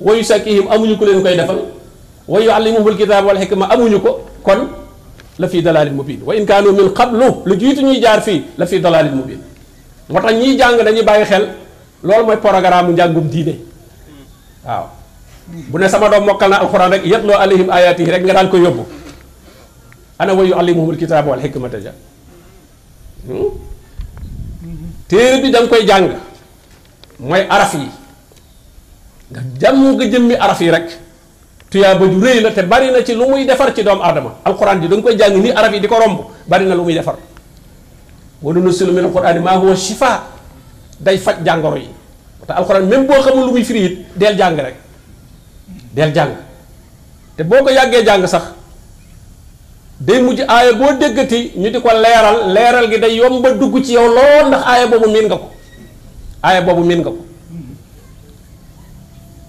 wa yusakkihim amuñu ku leen koy defal wa yuallimuhumul kitaaba wal hikma amuñu ko kon la fii dalaalin mubiin wa in kaanu min qablu lu jiitu ñuy jaar fii la fii dalaalin mubiin moo tax ñiy jàng dañuy bàyyi xel loolu mooy programme njàngum diine waaw bu ne sama doom mokkal na alxuraan rek yatloo alayhim ayaatihi rek nga daan ko yóbbu ana wa yuallimuhumul kitaaba wal hikmata ja téere bi da nga koy jàng mooy araf yi nga jàmm nga jëmmi araf yi rek tuyaaba ju rëy la te bari na ci lu muy defar ci doomu aadama alquran ji da nga koy jàng ni araf yi di ko romb bari na lu muy defar wa nunazzilu mina alqurani maa huwa shifaa day faj jàngoro yi te alquran même boo xamul lu muy firi it deel jàng rek deel jàng te boo ko yàggee jàng sax day mujj aaya boo déggati ñu di ko leeral leeral gi day yomb a dugg ci yow lool ndax aaya boobu miin nga ko aaya boobu miin nga ko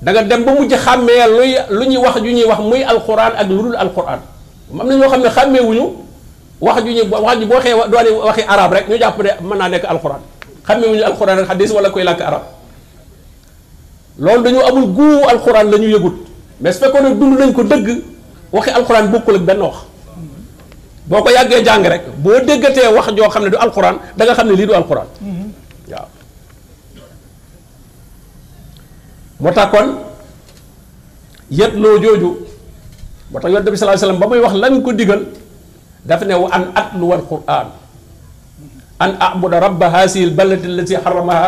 da nga dem ba mujj xàmmee luy lu ñuy wax ju ñuy wax muy alquran ak lu dul alquran am na ñoo xam ne xàmmee wuñu wax ju ñuy wax ju boo xee doone waxi arab rek ñu jàpp ne mën naa nekk alquran xàmmee wuñu alquran ak xadis wala koy làkk arab loolu dañoo amul guu alxuraan la ñu yëgut mais su fekkoon ne dund nañ ko dëgg waxi alxuraan bokkul ak benn wax boo ko yàggee jàng rek boo déggatee wax joo xam ne du alxuraan da nga xam ne lii du alxuraan waaw moo tax kon yet loo jooju moo tax yonent bi sallallahu alayhi wasallam ba muy wax lan ko digal daf ne wa an atluwal quraan an abuda rabba haasihi l baladi allati haramaha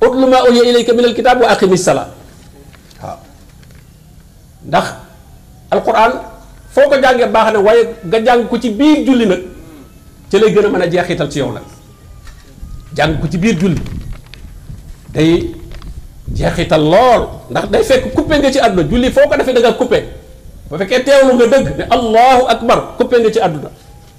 utlu ma uhiya ilayka min alkitab wa aqimi sala waaw ndax alquran foo ko jàngee baax na waaye nga jàng ko ci biir julli nag ci lay gën a mën a jeexital ci yow nag jàng ko ci biir julli day jeexital lool ndax day fekk coupé nga ci àdduna julli foo ko defee da nga coupé bu fekkee teewlu nga dëgg ne allahu akbar coupé nga ci àdduna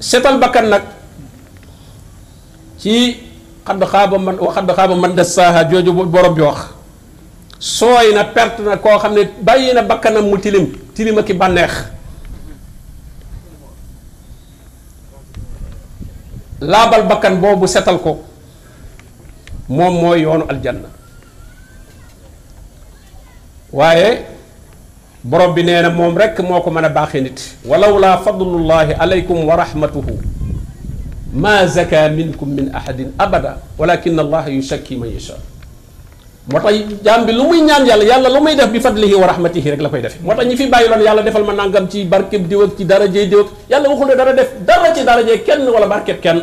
setal bakkan nag ci xadd xaaba man wa xadd xaaba man dassaaha jooju borom bi wax sooy na perte na koo xam ne bàyyi na bakkanam mu tilim tilim ak i bànneex laabal bakkan boobu setal ko moom mooy yoonu aljanna waaye borom bi nee na moom rekk moo ko mën a baaxee nit walaw laa fadlullahi aleykum wa rahmatuhu ma zaka minkum min ahadin abada walakin allaha yusakki man yasha moo tax jaam bi lu muy ñaan yàlla yàlla lu muy def bi fadlihi wa rahmatihi rek la koy defe moo tax ñi fi bàyyi loon yàlla defal ma nangam ci barkeb diw ak ci darajey diw ak yàlla waxul ne dara def dara ci darajey kenn wala barkeb kenn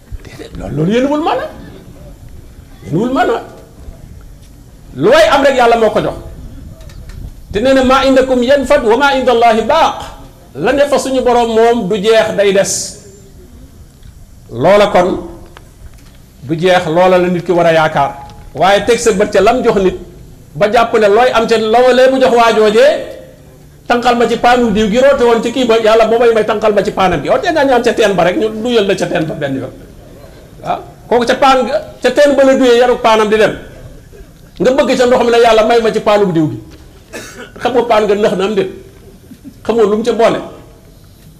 déedéet loolu loolu yéen wul maanaam yéen wul maanaam lu way am rek yàlla moo ko jox te nee na maa indakum yan fat wa maa inda allahi baaq la ne fa suñu borom moom du jeex day des loola kon du jeex loola la nit ki war a yaakaar waaye teg sa bët ca lam jox nit ba jàpp ne looy am ca loolee mu jox waajoojee tànqal ma ci paanu diw gi roote woon ci kii ba yàlla boo may may tànqal ma ci paanam gi waaw tee ngaa ñaan ca teen ba rek ñu duyal la ca teen ba benn yoon waaw kooku ca paan ca teen ba la duyee yaru paanam di dem nga bëgg ca ndox mi ne yàlla may ma ci paanu diw gi xam nga paan nga nëx na am déet xamoo lu mu ca boole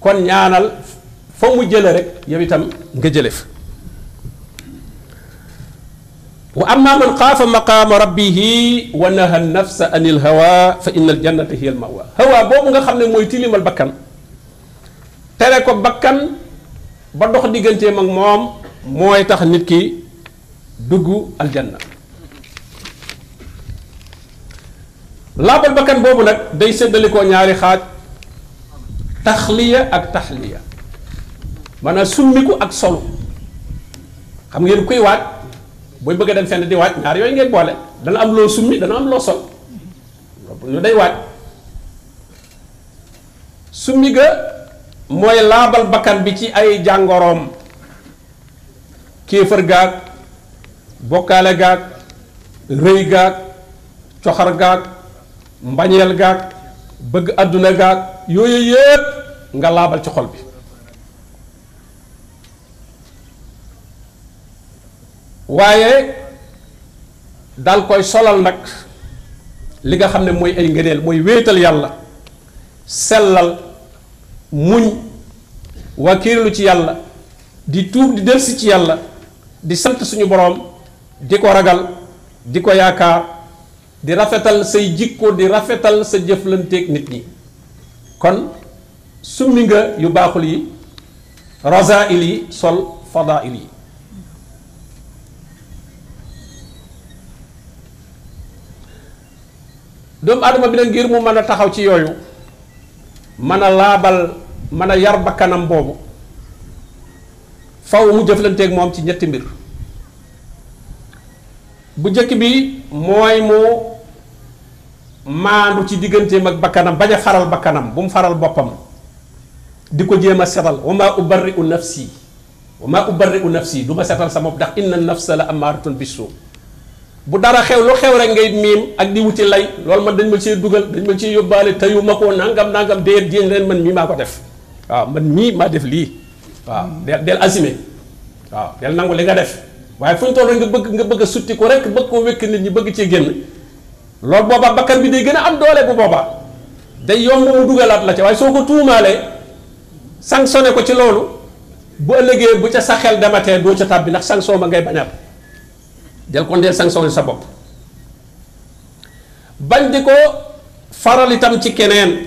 kon ñaanal fa mu jële rek yow itam nga jële fa wa amma man xaafa maqaama rabbihi wa naha nafsa anil hawa fa inna al jannata hiya al mawa hawa boobu nga xam ne mooy tilimal bakkan tere ko bakkan ba dox digganteem ak moom mooy tax nit ki dugg aljanna laabal bakkan boobu nag day séddalikoo ñaari xaaj taxliya ak taxliya maanaam summiku ak solu xam ngeen kuy waaj booy bëgg a dem fenn di waaj ñaar yooyu ngay boole dana am loo summi dana am loo sol ñu day waaj summi ga mooy laabal bakkan bi ci ay jàngoroom kéefër gaag bokkaale gaag rëy gaag coxar gaag mbañeel gaag bëgg àdduna gaag yooyu yépp nga laabal ci xol bi waaye daal koy solal nag li nga xam ne mooy ay ngëneel mooy wéetal yàlla sellal muñ wakiirlu ci yàlla di tuub di delsi ci yàlla di sant suñu boroom di ko ragal di ko yaakaar di rafetal say jikko di rafetal sa jëflanteeg nit ñi kon summi nga yu baaxul yi rasail yi sol fadail yi doomu adama bi nag ngir mu mën a taxaw ci yooyu mën a laabal mën a yar bakkanam boobu faw mu jëflanteeg moom ci ñetti mbir bu njëkk bi mooy mu maandu ci digganteem ak bakkanam bañ a faral bakkanam bu mu faral boppam di ko jéem a setal wa maa ubarri'u nafsi wa maa ubarri'u nafsi du ma setal sa bopp ndax inna nafsa la amaaratun bisu bu dara xew lu xew rek ngay miim ak di wuti lay loolu man dañ ma cee dugal dañ ma cee yóbbaale teyuma ko nangam nangam déet jéem leen man mii maa ko def waaw man mii maa def lii waaw del del assumer waaw del nangu li nga def waaye fu ñu toll nga bëgg nga bëgg a sutti ko rek bëgg koo wékk nit ñi bëgg cee génn loolu boobaa bakkan bi day gën a am doole bu boobaa day yomb mu dugalaat la ca waaye soo ko tuumaalee sanctionné ko ci loolu bu ëllëgee bu ca sa xel dematee doo ca tàbbi ndax sanction ba ngay bañaat del kon del sanctionné sa bopp bañ di ko faral itam ci keneen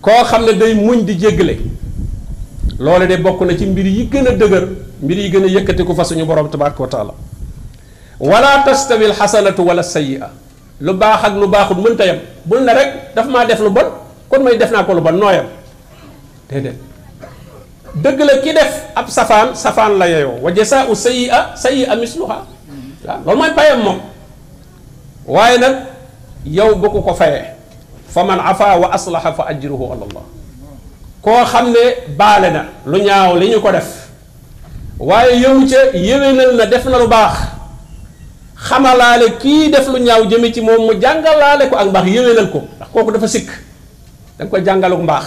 koo xam ne day muñ di jéggale loole de bokk na ci mbir yi gën a dëgër mbir yi gën a yëkkatiku fa suñu borom tabaraka wa taala wala tastawi alxasanatu wala sayyi'a lu baax ak lu baaxul mënta yem bul ne rek daf maa def lu bon kon may def naa ko lu bon nooyam déedéet dëgg la ki def ab safaan safaan la yeyoo wa jasaa'u sayyi'a sayyi'a misluha waaw loolu mooy payam moom waaye nag yow bu ko ko fayee fa man afa wa aslaha fa ajruhu ala allah koo xam ne baale na lu ñaaw li ñu ko def waaye yow ca yéwénal na def na lu baax xamalaale kii def lu ñaaw jëme ci moom mu jàngalaale ko ak mbaax yéwénal ko ndax kooku dafa sikk da nga koy jàngal ak mbaax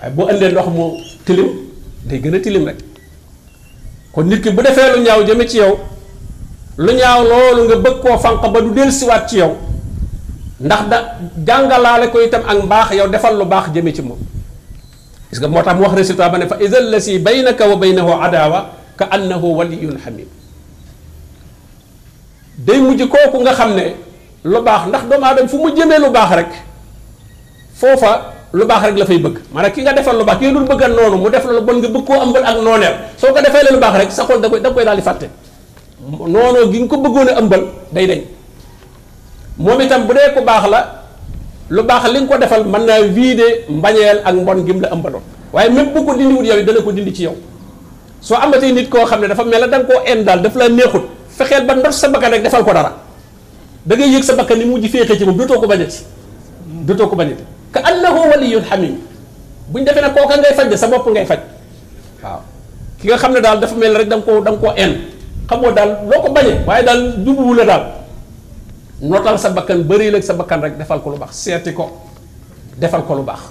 waaye boo indee ndox mu tilim day gën a tilim rek kon nit ki bu defee lu ñaaw jëme ci yow lu ñaaw loolu nga bëgg koo fànq ba du dellusiwaat ci yow ndax da jàngalaale ko itam ak mbaax yow defal lu baax jëme ci moom gis nga moo tax mu wax résultat ba ne fa idal la si baynaka wa baynahu adawa ka annahu waliyun hamim day mujj kooku nga xam ne lu baax ndax doomu aadama fu mu jëmee lu baax rek foofa lu baax rek la fay bëgg maanaam ki nga defal lu baax ki nga dul bëggal noonu mu def la lu bon nga bëgg koo ëmbal ak nooneel soo ko defee lu baax rek sa xol da koy da koy daal di fàtte noonoo gi nga ko bëggoon a ëmbal day deñ moom itam bu dee ku baax la lu baax li nga ko defal mën naa vider mbañeel ak mbon gim la ëmbaloon waaye même bu ko dindiwut yow it dana ko dindi ci yow soo amatee nit koo xam ne dafa mel ne da nga koo en daal daf laa neexut fexeel ba ndos sa bakkan rek defal ko dara da ngay yëg sa bakkan ni mujj féete ci moom dootoo ko bañati dootoo ko bañati ka annahu waliyyun hamim buñ defee ne kooka ngay faj de sa bopp ngay faj waaw ki nga xam ne daal dafa mel rek da nga koo da nga koo en xamoo daal loo ko bañee waaye daal jubuwu la daal notal sa bakkan bëri ak sa bakkan rek defal ko lu baax seeti ko defal ko lu baax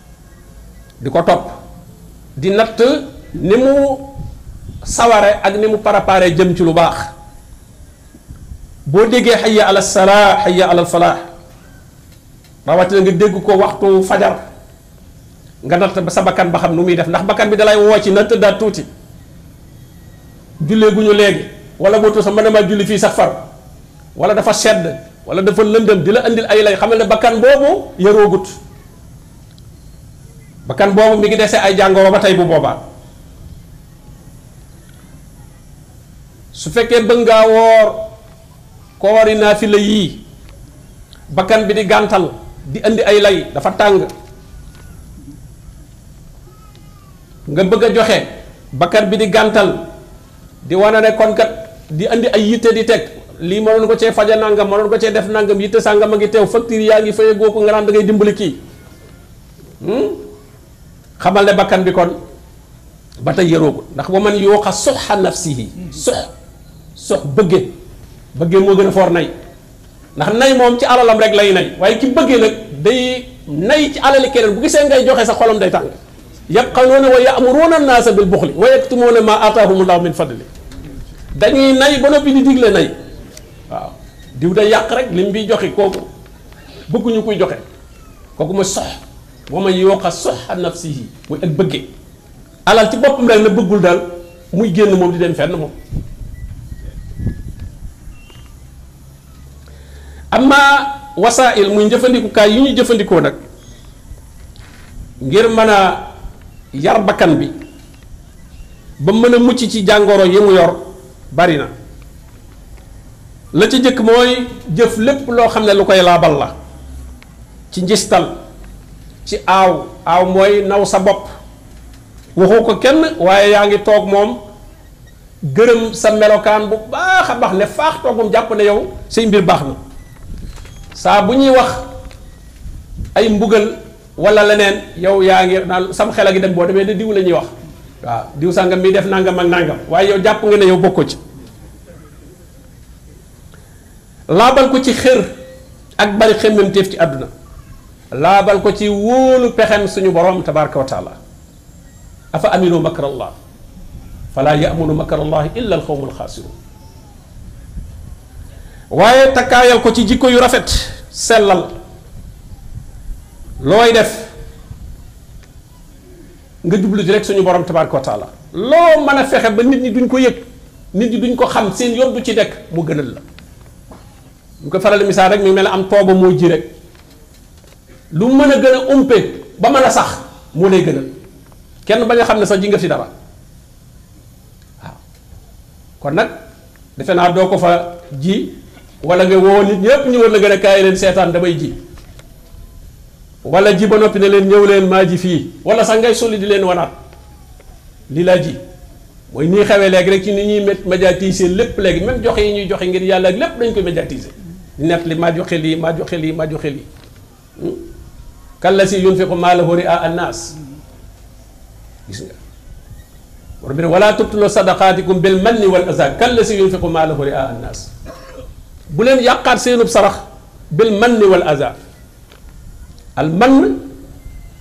di ko topp di natt ni mu saware ak ni mu préparé jëm ci lu baax boo déggee xayya ala salaa xayya ala falaax rawatina nga dégg ko waxtu fajar nga natt ba sa bakkan ba xam nu muy def ndax bakkan bi dalay woo ci na tëddaat tuuti jullee gu ñu léegi wala boo tuuti sax mën na maa julli fii sax far wala dafa sedd wala dafa lëndëm di la indil ay lay xamal ne bakkan boobu yaroogut bakkan boobu mi ngi dese ay jàngoro ba tey bu boobaa su fekkee bëgg ngaa woor koori naafila yii bakkan bi di gàntal di indi ay lay dafa tàng nga bëgg a joxe bakkan bi di gàntal di wane ne kon kat di andi ay yitte di teg lii ma doon ko cee faja nangam ma doon ko cee def nangam yitte sàngam a ngi teew facture yaa ngi fayee goo ko nga naan da ngay dimbali kii hmm? xamal ne bakkan bi kon ba tey yaroo ko ndax wa man yuuqa suxa nafsihi sux sux bëgge bëgge moo gën a foor nay ndax nay moom ci alalam rek lay nay waaye ki bëggee nag day nay ci alali keneen bu gisee ngay joxe sa xolam day tàng yabxaluuna wa ya'muruuna naasa bil buxli wa yaktumuuna maa aataahumullahu min fadli dañuy nay ba noppi di digle nay waaw diw day yàq rek lim bi joxe kooku bëgguñu kuy joxe kooku mooy sox wa man yuuqa soxa nafsihi muy ak bëggee alal ci boppam rek la bëggul daal muy génn moom di dem fenn moom amma wasaa'il muy njëfandikukaay yi ñuy jëfandikoo nag ngir mën a yar bakkan bi ba mën a mucc ci jàngoro yi mu yor bari na la ci jëkk mooy jëf lépp loo xam ne lu koy laabal la ci njistal ci aaw aaw mooy naw sa bopp waxoo ko kenn waaye yaa ngi toog moom gërëm sa melokaan bu baax a baax ne faax toog moom jàpp ne yow say mbir baax na saa bu ñuy wax ay mbugal wala leneen yow yaa ngi naan sam xel a ngi dem boo demee ne diw la ñuy wax waaw diw sàngam mi def nangam ak nangam waaye yow jàpp nga ne yow bokkoo ci laabal ko ci xër ak bari xemmemteef ci àdduna laabal ko ci wóolu pexem suñu borom tabaraka wa taala afa aminu makra allah fala yamunu makra allah illa alxawmu alxaasirun waaye takkaayal ko ci jikko yu rafet sellal looy def nga jublu ci rek suñu borom tabaaraka wa taala loo mën a fexe ba nit ñi duñ ko yëg nit ñi duñ ko xam seen yoon du ci nekk mu gënal la ñu ko faral misaal rek mi mel ne am tooba moo ji rek lu mën a gën a umpe ba mën a sax moo lay gënal kenn bañ a xam ne sax ji nga fi dara kon nag defe naa doo ko fa ji wala nga woo nit ñëpp ñu war la gën a kaay leen seetaan damay ji wala ji ba noppi ne leen ñëw leen maa ji fii wala sax ngay soli di leen wanaat lii laa ji mooy nii xewee léegi rek ci ni ñuy médiatiser lépp léegi même joxe yi ñuy joxe ngir yàlla ak lépp dañ koy médiatiser nett li maa joxe lii maa joxe lii maa joxe lii hmm? kalla si yunfiqu maalahu ria annaas gis nga borom bi ne wala tubtulu sadaqaatikum bil manni wal azaa kalla si yunfiqu maalahu ria annaas bu leen yàqaat seenub sarax bil manni wal azaa al mann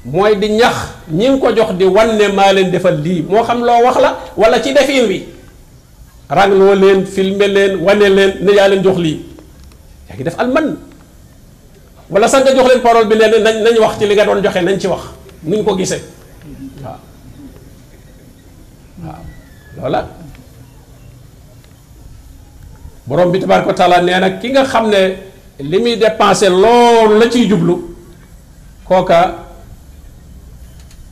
mooy di ñax ñi ngi ko jox di wanne maa leen defal lii moo xam loo wax la wala ci defin wi rangloo leen filmer leen wane leen ne yaa leen jox lii yaa ngi def al mann wala sax nga jox leen parole bi leen nañ nañ wax ci li nga doon joxe nañ ci wax nuñ ko gisee waaw waaw loola borom bi tabaaraka taala nee na ki nga xam ne li muy dépensé loolu la ciy jublu kooka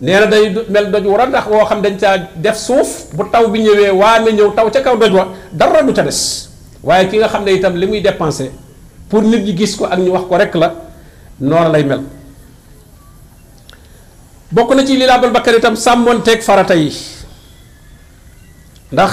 nee na day mel doj wu randax woo xam dañ caa def suuf bu taw bi ñëwee waa na ñëw taw ca kaw doj wa dara du ca des waaye ki nga xam ne itam li muy dépensé pour nit ñi gis ko ak ñu wax ko rek la noonu lay mel bokk na ci li laabal bakkan itam sàmmoonteeg farata yi ndax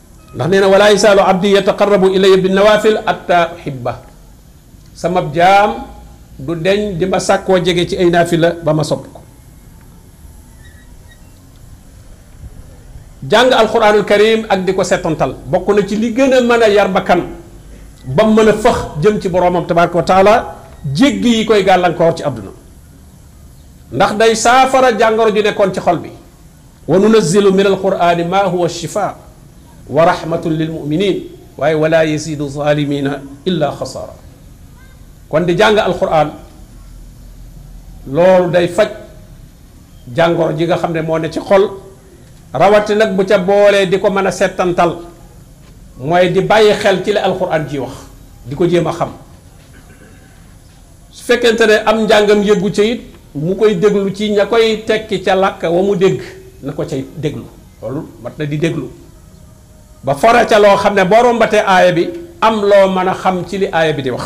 ndax nee na wala yasaalu abdi yataqarrabu ilayya bi nawaafil atta uhibba sama jaam du deñ di ma sàkkoo jege ci ay naafila ba ma sopp ko jàng alquranul karim ak di ko settantal bokk na ci li gën a mën a yar bakkan ba mën a fëx jëm ci boroomam tabaraka wa taala jéggi yi koy gàllankoor ci àdduna ndax day saafara jàngoro ju nekkoon ci xol bi wa nunazzilu min alqurani ma huwa shifa wa rahmatun lil muminin waaye wala yasidu zalimina illa xasara kon di jàng alquran loolu day faj jàngoro ji nga xam ne moo ne ci xol rawati nag bu ca boolee di ko mën a settantal mooy di bàyyi xel ci la alquran ji wax di ko jéem a xam su fekkente ne am njàngam yëggu ca it mu koy déglu ci ña koy tekki ca làkk wa mu dégg na ko cay déglu loolu mat na di déglu ba fora ca loo xam ne boo rombatee aaya bi am loo mën a xam ci li aaya bi di wax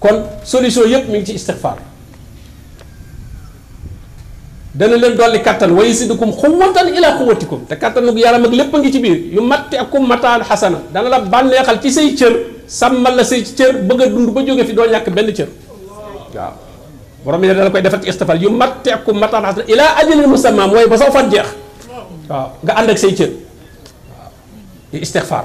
kon solution yépp mi ngi ci istixfaar dana leen dolli kattan wa yasidukum xuwwatan ila xuwwatikum te kattan nag yaram ak lépp a ngi ci biir yu matti ak kum mataan xasana dana la bànneexal ci say cër sàmmal la say cër bëgg a dund ba jóge fi doo ñàkk benn cër waaw borom yi dana koy defal ci istixfaar yu matti ak kum mataan xasana ila ajalin musamma mooy ba saw fan jeex waaw nga ànd ak say cër waaw di istixfaar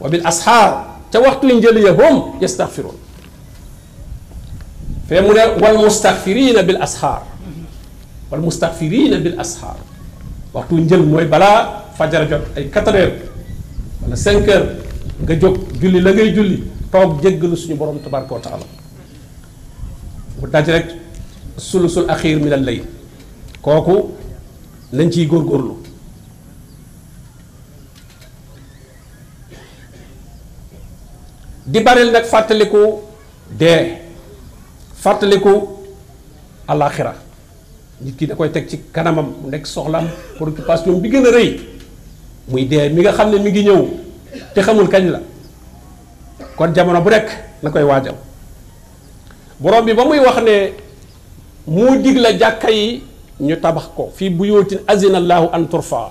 wa bil asxaar ca waxtu yu njël ya hum yastaxfiroon fee mu ne wal mustaxfirina bil asxaar wal mustaxfirina bil asxaar waxtu njël mooy balaa fajar jot ay 4 heures wala 5 heures nga jóg julli la ngay julli toog jéggalu suñu borom tabaraka wa taala mu daj rek sulusul axiir min al layl kooku nañ ciy góorgóorlu di baril nag fàttaliku dee fàttaliku alaaxira nit ki da koy teg ci kanamam mu nekk soxlaam préoccupation bi gën a rëy muy dee mi nga xam ne mi ngi ñëw te xamul kañ la kon jamono bu nekk na koy waajal borom bi ba muy wax ne moo dig la jàkka yi ñu tabax ko fii buyootin azina allahu an turfa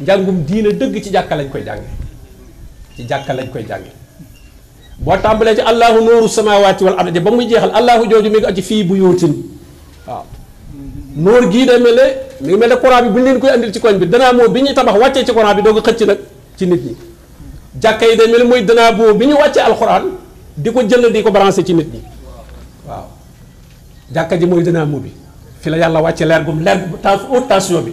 njàngum diine dëgg ci jàkka lañ koy jànge ci jàkka lañ koy jànge boo tàmbalee ci allahu nuuru samawaati wal ardi ba muy jeexal allahu jooju mi ngi aji fii bu yóotin waaw noor gii day mel ne mi ngi mel ne courant bi bu ñu leen koy andil ci koñ bi danaa moo bi ñuy tabax wàccee ci courant bi doog a xëcc nag ci nit ñi jàkka yi day mel ne mooy danaa boo bi ñu wàccee alxuraan di ko jël di ko branché ci nit ñi waaw jàkka ji mooy danaa moo bi fi la yàlla wàcce leer gum leer bu tension bi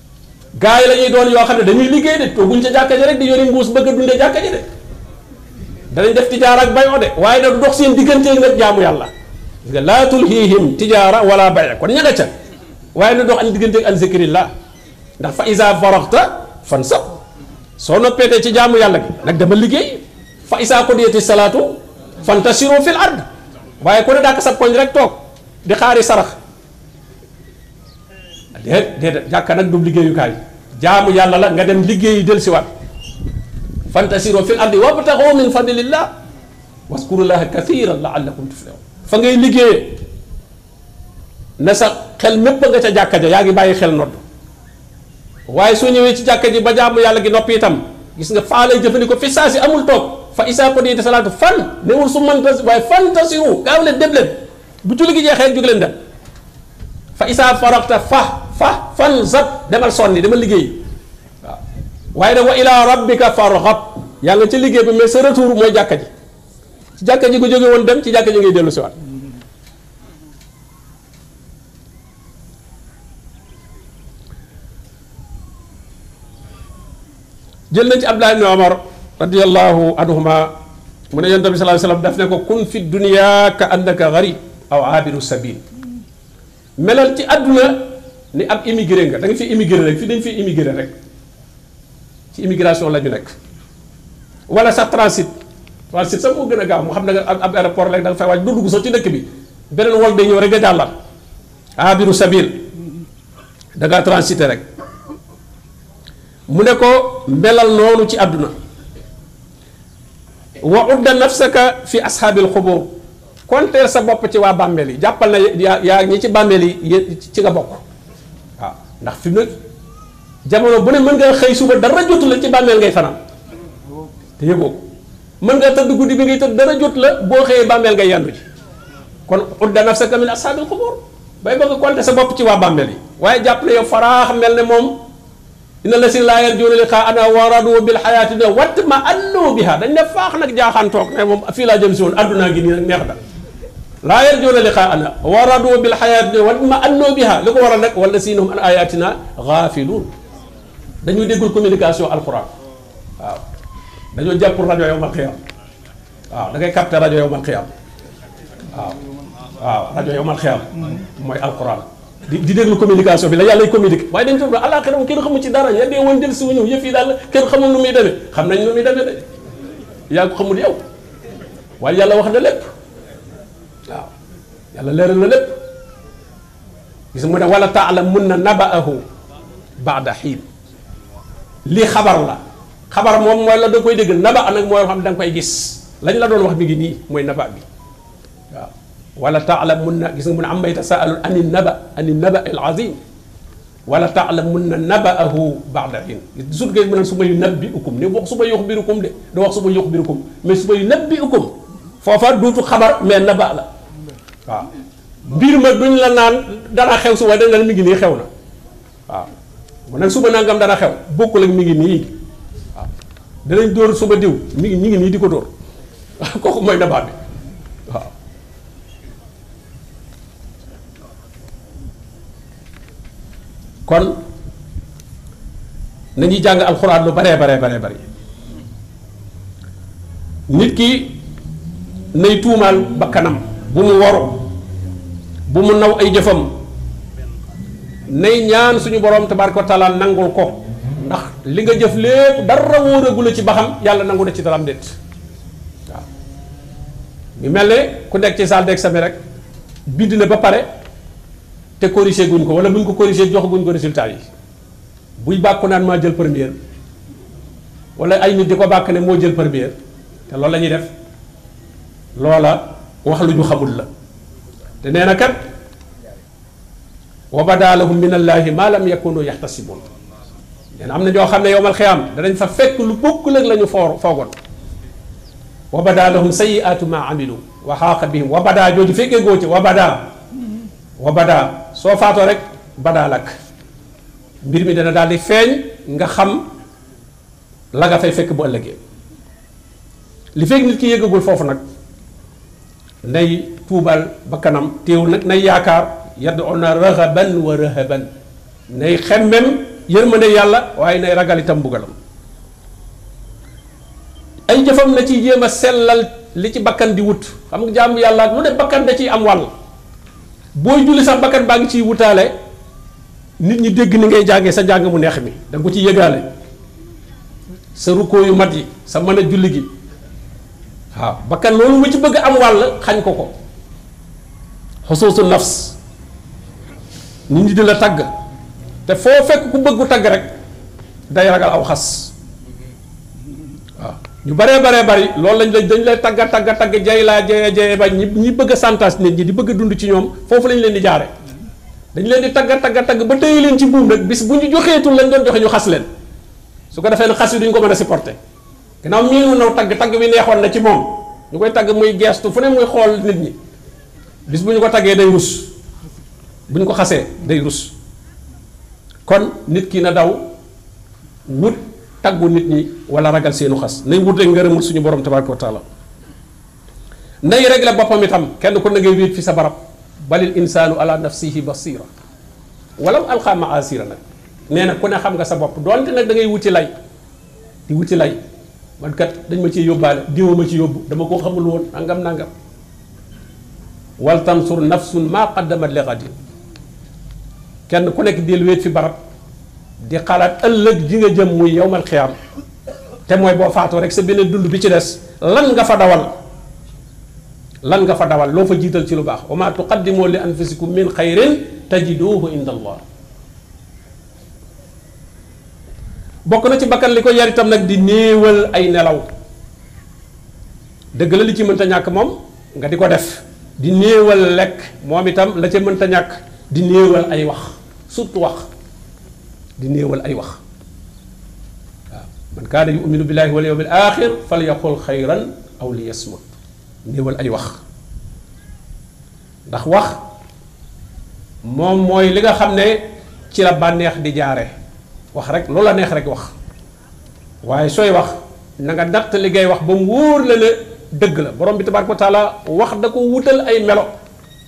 gaa yi la ñuy doon yoo xam ne dañuy liggéey de tooguñ ca jàkka ji rek di yori mbuus bëgg a dundee jàkka ji de danañ def tijaara ak bayoo de waaye nag dox seen diggante nag jaamu yàlla parce que laa tulhiihim tijaara wala bay kon ña nga ca waaye na dox an diggante ak an zikrillah ndax fa isa faraxta fan sab soo noppeetee ci jaamu yàlla gi nag dama liggéey fa isa qudiyati salaatu fantasiru fil ard waaye ku ne dàkk sab koñ rek toog di xaari sarax déet déet jàkka nag du liggéeyukaay jaamu yàlla la nga dem liggéeyi dellusiwaat fantasiro fil ardi wabtaxoo min fadlillah waskurullaha kathiran laallakum tuflihun fa ngay liggéeyee na sa xel mépp nga ca jàkka ja yaa ngi bàyyi xel nodd waaye soo ñëwee ci jàkka ji ba jaamu yàlla gi noppi itam gis nga faa lay jëfandikoo fi saa si amul toog fa isaa qudiyati salaatu fan newul su manta waaye fantasiru gaaw leen dem leen bu julli gi jeexee jóg leen dem fa isaa faragta fa fa fanzab demal sonni demal liggéey waaw waaye nag wa ilaa rabbika farghab yaa nga ca liggéey bi mais sa retour mooy jàkka ji ci jàkka ji nga jóge woon dem ci jàkka ji ngay dellu si waat jël nañ ci Abdullah ibn Umar radiyallahu anhuma mu ne yonent bi sallallahu alayhi wasallam daf ne ko kun fi dunya ka annaka gharib aw abiru sabil melal ci àdduna ni ab immigré nga da nga fi immigré rek fi dañ fi immigré rek ci immigration la ñu nekk wala sax transit transit sax moo gën a gaaw mu xam ne nga ab aéroport léegi da nga fay waaj du dugg sax ci dëkk bi beneen wol day ñëw rek nga jàllar abiru sabil da ngaa transité rek mu ne ko melal noonu ci àdduna wa udda nafsaka fi ashaabil xubur konteer sa bopp ci waa bàmmeel yi jàppal na yaa yaa ñi ci bàmmeel yi ci nga bokk waaw ndax fi mu ne jamono bu ne mën nga xëy suba dara jotu la ci bàmmeel ngay fanaan te yëgoo mën nga tëdd guddi bi ngay tëdd dara jot la boo xëyee bàmmeel ngay yandu ji kon udda nafsaka min ashaabil qubuur bay bëgg a compter sa bopp ci waa bàmmeel yi waaye jàpp ne yow faraax mel ne moom inna lazina laa yarjuuna liqaa'anaa wa radu bil hayaati dunya watma'annu bihaa dañ ne faax nag jaaxaan toog ne moom fii laa jëm si woon addunaa gi nii nag neex da laa yarjuuna liqaa'ana wa raduu bil hayaati wa tma'annuu bihaa li ko waral nag wala si hum an ayaatina gaafiluun dañoo déggul communication alquran waaw dañoo jàpp rajo yow man xiyam waaw da ngay capté rajo yow man xiyam waaw waaw rajo yow man xiyam mooy alquran di di déglu communication bi la yàlla communiqué waaye dañ toog àllaaxira moom kenn xamu ci dara ña dee woon del si wuñu yëf yi daal kenn xamul nu muy demee xam nañ nu muy demee de yaa ko xamul yow waaye yàlla wax na lépp waaw yàlla leeral na lépp gis mu ne wala taala mun na nabaahu baada xiin lii xabar la xabar moom mooy la da koy dégg naba nag mooy xam da nga koy gis lañ la doon wax mi ngi nii mooy naba bi waaw wala taala mun na gis nga mu ne am may tasaalun ani naba ani naba al azim wala taalamunna naba'ahu ba'da hin sut kay mu naan su ma yu nabbi ukum ne wax su ma yox birukum de da wax su ma yox birukum mais su ma yu nabbi ukum foofa duutu xabar mais naba la waaw mbir ma duñ la naan dara xew su waaye dañ la mi ngi nii xew na waaw mu nag suba nangam dara xew bokkul ak mi ngi nii waaw danañ dóor suba diw mi ngi ñi ngi nii di ko dóor kooku mooy naba bi kon nañuy jàng alxuraan lu baree baree baree bari nit ki nay tuumaal bakkanam bu mu waru bu mu naw ay jëfam nay ñaan suñu borom tabaaraka wa taala nangul ko ndax li nga jëf lépp dara wóoragula ci baxam yàlla nangu na ci dara am déet ñu mel ne ku nekk ci salle d'examen rek bind na ba pare te corrigé guñ ko wala buñ ko corrigé jox guñ ko résultat yi buy bàkku naan maa jël première wala ay nit di ko bàkk ne moo jël première te loolu la ñuy def loola wax lu ñu xamul la te nee na kat wa badaa lahum min allaahi maa lam yakunu yaxtasibuun nee na am na ñoo xam ne yowmal xiyaam danañ fa fekk lu bokkul ak la ñu foor foogoon wa badaa lahum sayyi'aatu maa amilu wa xaaqa bihim wa badaa jooju fekkee góor ci wa badaa wa badaa soo faatoo rek badaa lakk mbir mi dana daal di feeñ nga xam la nga fay fekk bu ëllëgee li fekk nit ki yëggagul foofu nag nay tuubal ba kanam teewul nag nay yaakaar yaddu ona raxaban wa rahaban nay xemmem yërmande yàlla waaye nay ragal itam mbugalam ay jëfam na ci jéem a sellal li ci bakkan di wut xam nga jaamu yàlla ak lu ne bakkan da ciy am wàll booy julli sax bakkan baa ngi ciy wutaale nit ñi dégg ni ngay jàngee sa jàng mu neex mi da ko ci yëgaale sa rukkoo yu mat yi sa mën a julli gi waaw bakkan loolu mu ci bëgg am wàll xañ ko ko xusuusu nafs nit ñi di la tagg te foo fekk ku bëggu tagg rek day ragal aw xas waaw ñu baree baree bari loolu lañ la dañ lay tagga tagga tagg jay laa jaya jaya ba ñi ñi bëgg a santas nit ñi di bëgg dund ci ñoom foofu lañ leen di jaare dañ leen di tagga tagga tagg ba tëye leen ci buum rek bis bu ñu joxeetul lañ doon joxe ñu xas leen su ko defee nag xas yi duñ ko mën a supporter gannaaw miinu naw tagg tagg bi neexoon na ci moom ñu koy tagg muy geestu fu ne muy xool nit ñi bis bu ñu ko taggee day rus bu ñu ko xasee day rus kon nit ki na daw wut taggu nit ñi wala ragal seenu xas nay wut rek ngërëmul suñu borom tabaraka wa taala nay régler boppam itam kenn ku ne ngay wéet fi sa barab balil insaanu ala nafsihi basira walaw alqa maasira nag nee na ku ne xam nga sa bopp donte nag da ngay wuti lay di wuti lay man kat dañ ma ci yóbbaale diwa ma ci yóbbu dama koo xamul woon nangam nangam wal tansur nafsun maa qaddamat li ghadin kenn ku nekk del wéet fi barab di xalaat ëllëg ji nga jëm muy yowmal xiyaam te mooy boo faatoo rek sa beneen dund bi ci des lan nga fa dawal lan nga fa dawal loo fa jiital ci lu baax wa ma tuqaddimu li anfusikum min xayrin tajiduhu inda allah bokk na ci bakkan li ko yar itam nag di néewal ay nelaw dëgg la li ci mënta ñàkk moom nga di ko def di néewal lekk moom itam la ca mënta ñàkk di néewal ay wax surtout wax di néewal ay wax waaw man kaana yuminu billahi wal yawmil axir fal yaqul xayran aw li yasmut néewal ay wax ndax wax moom mooy li nga xam ne ci la bànneex di jaare wax rek lu la neex rek wax waaye sooy wax na nga natt li ngay wax ba mu wóor la ne dëgg la borom bi tabaaraka wa taala wax da ko wutal ay melo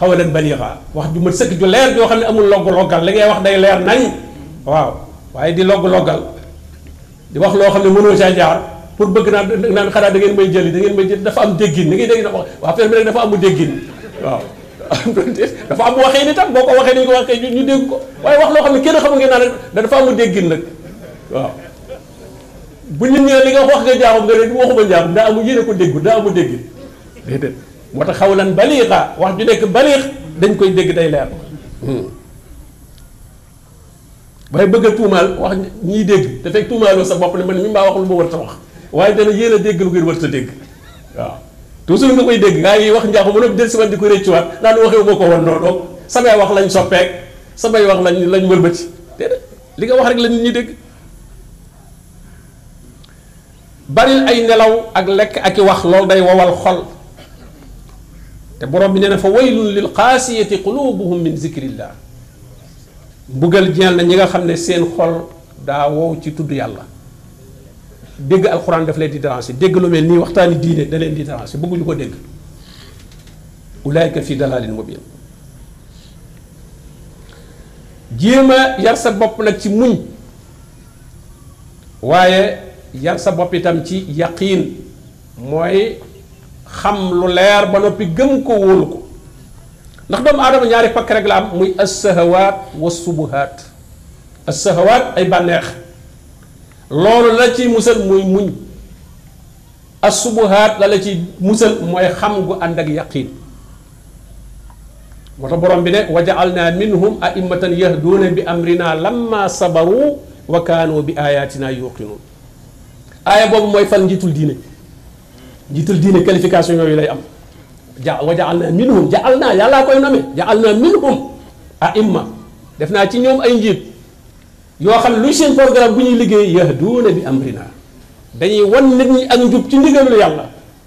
xawalan baliixa wax ju mat sëkk ju leer joo xam ne amul logg-loggal li ngay wax day leer nañ waaw waaye di logg-loggal di wax loo xam ne mënoo caa jaar pour bëgg naa naan xanaa da ngeen may jëli da ngeen may jëli dafa am déggin da ngay dégg dafa waa ferme rek dafa amu déggin waaw dafa am waxee ni tam boo ko waxee ni ko waxee ñu dégg ko waaye wax loo xam ne kenn xamu ngeen naan dafa amu déggin nag waaw bu nit ñi li nga wax nga jaaxum nga ne waxuma jaaxum daa amu yéene ko déggu daa amu déggin déedéet moo tax xawlan baliixa wax ju nekk baliix dañ koy dégg day leer hmm. waaye bëgg a tuumaal wax ñiy dégg te fekk tuumaaloo sa bopp ne man mi mbaa wax lu ma warta wax waaye dana yéen a dégg lu ngeen warta dégg waaw toujours nga koy dégg ngaa ngi wax njaaxu ba noppi del si man di ko réccuwaat naan waxewu ma ko woon noonu samay wax lañ soppeek samay wax lañ lañ wëlbati déedéet li nga wax rek la nit ñi dégg baril ay nelaw ak lekk ak i wax loolu day wowal xol te borom bi nee na fa waylun lil qaasiyati qulubuhum min zikrillah mbugal jeel na ñi nga xam ne seen xol daa wow ci tudd yàlla dégg alxuraan daf leen di déranger dégg lu mel nii waxtaani diine da leen di déranger bëgguñu ko dégg ulaayka fi dalalin mubin jéem a yar sa bopp nag ci muñ waaye yar sa bopp itam ci yaqiin mooy xam lu leer ba noppi gëm ko wóolu ko ndax doomu aadama ñaari pakk rek la am muy assahawaat wa subuhaat assahawaat ay bànneex loolu la ciy musal muy muñ assubuhaat la la ciy musal mooy xam gu ànd ak yaqiin moo tax borom bi ne wa jaalna minhum aimmatan yahduuna bi amrina lamma sabaru wa kaanu bi ayatina yuqinuun aaya boobu mooy fal njiitul diine njiitul diine qualification yooyu lay am ja wa jaal naa minhum jaal naa yàllaa koy nome jaal naa minhum a imma def naa ci ñoom ay njiit yoo xam luy seen programme bu ñuy liggéey yahduuna bi amrina dañuy wan nit ñi ak njub ci ndigalu yàlla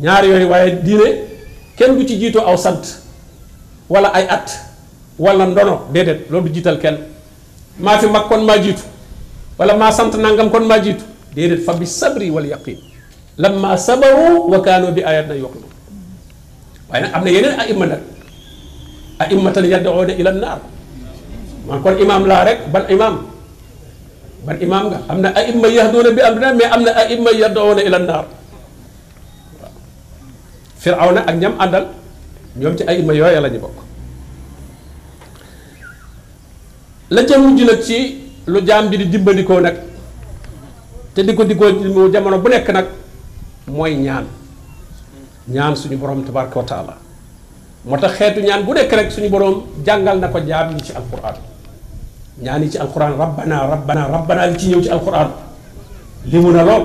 ñaar yooyu waaye diine kenn du ci jiitu aw sant wala ay at wala ndono déedéet loolu du jiital kenn maa fi mag kon maa jiitu wala maa sant nangam kon maa jiitu déedéet fa bi sabri wal yaqin lamma sabaru wa kaanu bi ayat na yuqinu waaye nag am na yeneen ay imma nag ay immatan yad'uuna ila naar man kon imaam laa rek ban imaam ban imaam nga am na ay imma yahduuna bi amrina mais am na ay imma yad'uuna ila naar Firawna ak ñam àndal ñoom ci ay ma yooya la ñu bokk la ca mujj nag ci lu jaam bi di dimbandikoo nag te di ko di ko jamono bu nekk nag mooy ñaan ñaan suñu borom tabaraka wa taala moo tax xeetu ñaan bu nekk rek suñu borom jàngal na ko jaam yi ci alquran ñaan yi ci alquran rabbana rabbana rabbana li ci ñëw ci alquran limu na lool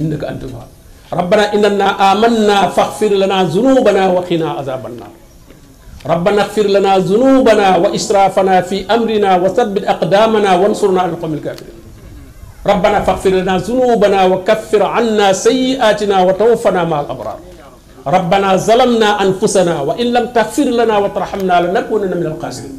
إنك أنت الوهاب ربنا إننا آمنا فاغفر لنا ذنوبنا وقنا عذاب النار ربنا اغفر لنا ذنوبنا وإسرافنا في أمرنا وثبت أقدامنا وانصرنا على القوم الكافرين ربنا فاغفر لنا ذنوبنا وكفر عنا سيئاتنا وتوفنا مع الأبرار ربنا ظلمنا أنفسنا وإن لم تغفر لنا وترحمنا لنكونن من الخاسرين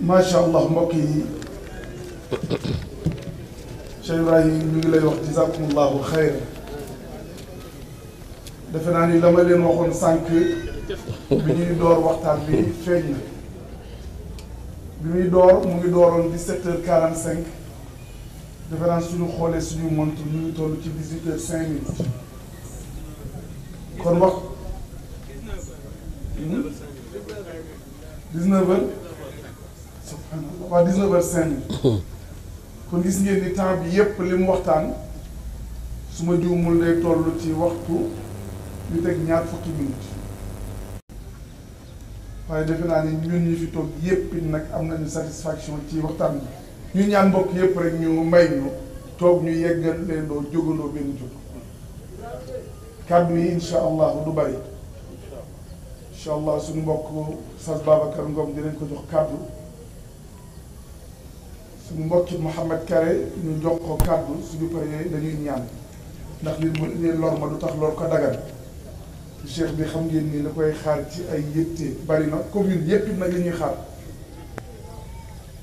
macha allah mbokk yi Cheikh Ibrahim ñu ngi lay wax jazakumullahu xayr defe naa ni la ma leen waxoon sànq bi ñuy door waxtaan bi feeñ na bi muy door mu ngi dooroon 17 heures 45 defe naa suñu xoolee suñu montre ñu ngi toll ci 18 heures 5 minutes kon wax. 19 heures subhanallah waa 19 heures 5 minutes kon gis ngeen ni temps bi yépp li mu waxtaan su ma juumul day toll ci waxtu ñu teg ñaar fukki minutes waaye defe naa ni ñun ñu fi toog yépp nag am nañu satisfaction ci waxtaan bi ñu ñaan mbokk yépp rek ñu may ñu toog ñu yeggal leen doo jógandoo benn jóg kàddu yi incha allahu du bari incha allah suñu mbokk Sas Babacar Ngom dinañ ko jox kàddu suñu mbokki Mouhamed Kare ñu jox ko kàddu suñu paree dañuy ñaan ndax li mu ne lor ma lu tax lor ko dagal cheikh bi xam ngeen ni la koy xaar ci ay yëtte bari na commune yëpp nag li ñuy xaar.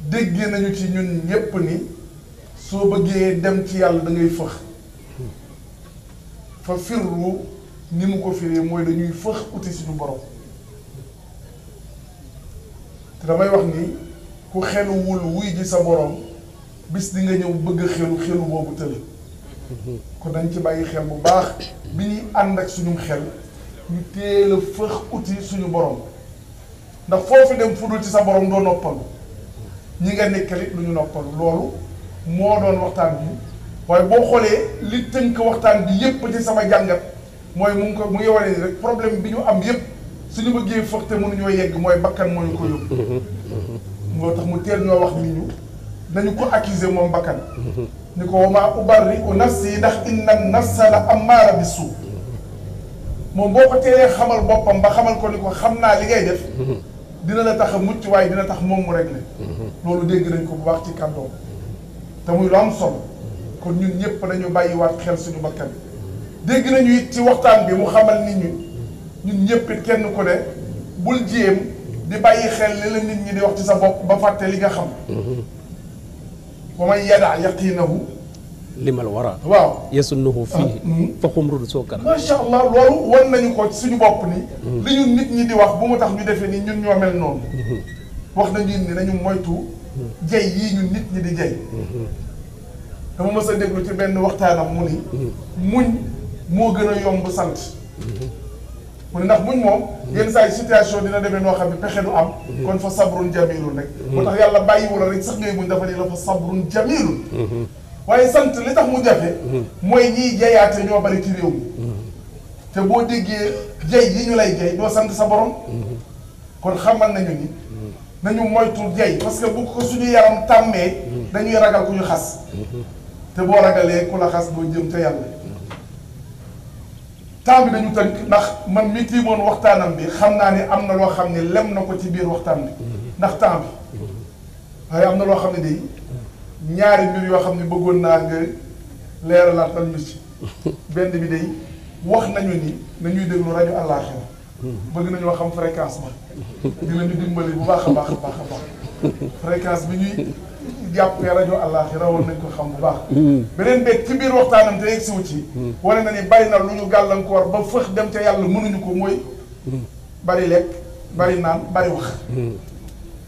déggee nañu ci ñun ñépp ni soo bëggee dem ci yàlla da ngay fëx fa firru ni mu ko firee mooy dañuy fëx uti suñu borom te damay wax ni ku xeluwul wuy ji sa borom bis di nga ñëw bëgg a xelu xelu boobu tële kon dañ ci bàyyi xel bu baax bi ñuy ànd ak suñum xel ñu teel a fëx uti suñu borom ndax foofu dem fudul ci sa borom doo noppalu ñi nga nekkal it lu ñu noppalu loolu moo doon waxtaan bi waaye boo xoolee li tënk waxtaan bi yépp ci sama jàngat mooy mu ngi ko mu ngi wane ni rek problème bi ñu am yépp suñu bëggee foog te mënuñoo yegg mooy bakkan moo ñu ko yóbbu moo tax mu teel ñoo wax ni ñu dañu ko accuser moom bakkan ni ko wama ubarri u nafsi ndax inna nafsa la amaara bi suu moom boo ko teelee xamal boppam ba xamal ko ni ko xam naa li ngay def dina la tax a mucc waaye dina tax moom mu réglé loolu dégg nañ ko bu baax ci kàddoom te muy lu am solo kon ñun ñëpp nañu bàyyiwaat xel suñu bakkan dégg nañu it ci waxtaan bi mu xamal nit ñi ñun ñëpp it kenn ku ne bul jéem di bàyyi xel li la nit ñi di wax ci sa bopp ba fàtte li nga xam wa man yadaa yaqiinahu limal wara waaw yasunnahu fii ah, hmm. fa xumrun sookar macha allah loolu wan nañu ko suñu bopp ni hmm. li ñun nit ñi di wax bu mu tax ñu defee ni ñun ñoo mel noonu hmm. wax nañu ni nañu moytu jey yii ñun nit ñi di jey dama mës a déglu ci benn waxtaanam mu ni muñ moo gën a yomb sant mu ne ndax muñ moom yenn saa yi situation dina demee noo xam ne pexe du am kon fa sabrun jamilun rek moo tax yàlla bàyyiwu la rek sax ngay muñ dafa ne la fa sabrun jamilun waaye sant li tax mu jafe mooy ñiy jayaate ñoo bari ci réew mi te boo déggee jay yi ñu lay jay doo sant sa borom kon xamal nañu ni nañu moytu jay parce que bu ko suñu yaram tàmmee dañuy ragal ku ñu xas te boo ragalee ku la xas doo jëm te yàlla temps bi dañu tënk ndax man mi tiimoon waxtaanam bi xam naa ni am na loo xam ne lem na ko ci biir waxtaan bi ndax temps bi waaye am na loo xam ne day ñaari mbir yoo xam ne bëggoon naa nga leeralaatal ñu ci benn bi day wax nañu ni nañuy déglu rajo àllaaxira bëgg nañoo xam fréquence ba dinañu dimbali bu baax a baax a baax a baax fréquence bi ñuy jàppee rajo àllaaxira woon nañ ko xam bu baax hmm. beneen beeg ci biir waxtaanam te yegg siwu ci hmm. wane na ni bari na lu ñu gàllankoor ba fëx dem ca yàlla mënuñu ko mooy hmm. bari lekk bari naan bari wax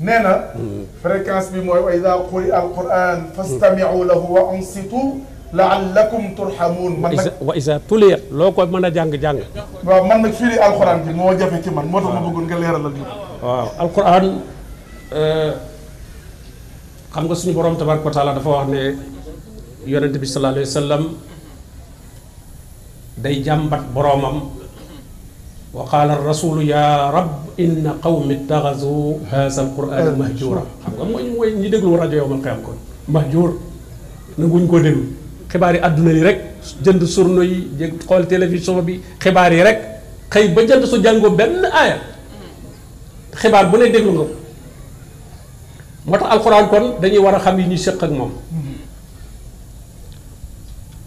nee na fréquence bi mooy wa ida quri al quran fastamiu lahu wa ansitu laallakum turhamun man nag wa isa tuliyat loo ko mën a jàng-jàng waaw man nag firi alquran bi moo jafe ci man moo tax ma bëggoon nga leeralal ñu waaw alquran euh, xam nga suñu borom tabaraka wa taala dafa wax ne yonente bi sallallahu alayhi wa sallam day jàmbat boroomam wa qaala rasulu ya rab inna qawmi ittaxasu haasa alqurana mahjura xam nga mooy mooy ñi déglu rajo yow man xeyam kon mahjur nanguñ ko déglu xibaar yi àdduna yi rek jënd surno yi xool télévision bi xibaar yi rek xëy ba jënd su jàngoo benn aaya xibaar bu ne déglu nga moo tax alxuraan kon dañuy war a xam yi ñuy séq ak moom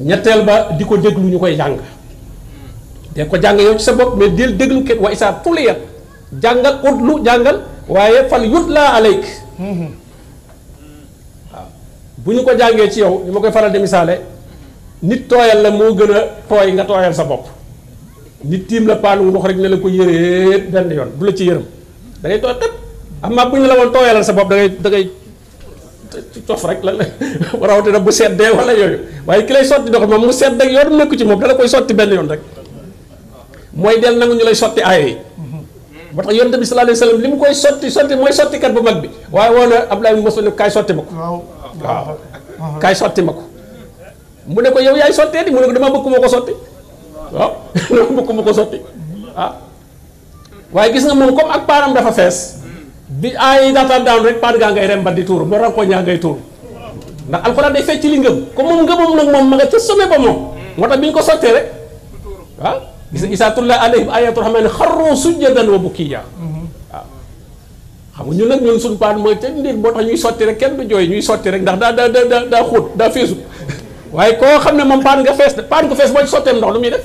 ñetteel ba di ko déglu ñu koy jàng de ko jàng yow ci sa bopp mais del déglu kenn wa isaa tuliyat jàngal ut lu jàngal waaye fal yut laa aleyk mm-hmm. waaw bu ñu ko jàngee ci yow li ma koy faral di misaale nit tooyal la moo gën a tooy nga tooyal sa bopp nit tiim la paanu ndox rek ne la ko yëree benn yoon du la ci yërëm da ngay tooy xëpp am naa bu ñu la woon tooyalal sa bopp da ngay cof rek la la rawatina bu seddee wala yooyu waaye ki lay sotti ndox moom mu sedd ak yoon nekku ci moom dala koy sotti benn yoon rek mooy del nangu ñu lay sotti aaye yi ba tax yonent bi sallallahu alayhi wasallam li mu koy sotti sotti mooy sottikat bu mag bi waaye woo na Abdoulaye Moussa ne kaay sotti ma ko waaw kaay sotti ma ko mu ne ko yow yaay sottee di mu ne ko dama bëgg ma ko sotti waaw dama bëgg ma ko sotti ah waaye gis nga moom comme ak paaram dafa fees bi ay daataan daan rek paan gaa ngay rem ba di tuur ba rankoo ñaa ngay tuur ndax alxuraan day fecc li ngëm comme moom ngëmam nag moom ma nga ca sommet ba moom moo tax bi ñu ko sottee rek waaw gis nga isaa tulla alayhim ayatul rahmaani xarru sujjadan wa bukiya waaw xam nga ñun nag ñun suñu paan mooy te nit moo tax ñuy sotti rek kenn du jooy ñuy sotti rek ndax daa daa daa daa xóot daa feesu waaye koo xam ne moom paan nga fees paan nga fees boo ci sotteem ndox lu muy def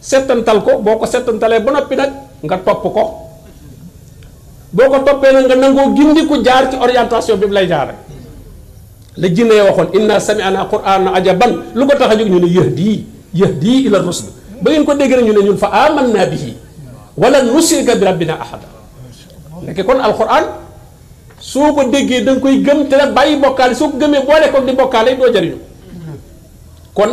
settantal ko boo ko settantalee ba noppi nag nga topp ko boo ko toppee nag nga nangoo gindi ku jaar ci orientation bi mu lay jaare la jinne ya waxoon inna sami'na qur'anan ajaban lu ko tax a jóg ñu ne yahdi yahdi ila rusd ba ngeen ko dégg rek ñu ne ñun fa amanna bihi wala nusrika bi rabbina ahada nekk kon alquran soo ko déggee da nga koy gëm te la bàyyi bokkaale soo ko gëmee boole ko di bokkaale doo jariñu kon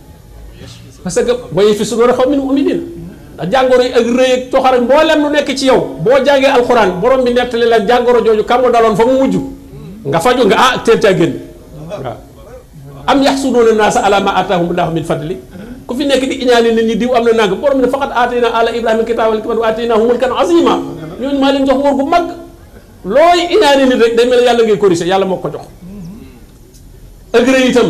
parce que waye fi sudoor xaw min umidin ndax jàngoro yi ak rëy ak coxar ak mboolem lu nekk ci yow boo jàngee alxuraan borom bi nettali la jàngoro jooju kam daloon fa mu mujj nga faju nga ah teel caa génn waaw am yaxsuduuna naasa ala ma ataahum laahu min fadli ku fi nekk di iñaane nit ñi diw am na nang borom ne faqat aatayna ala ibrahima kitaabal kitab wa aataynaahu mulkan azima ñooñu maa leen jox nguur gu mag looy iñaane nit rek day mel yàlla ngay corrigé yàlla moo ko jox ëgré itam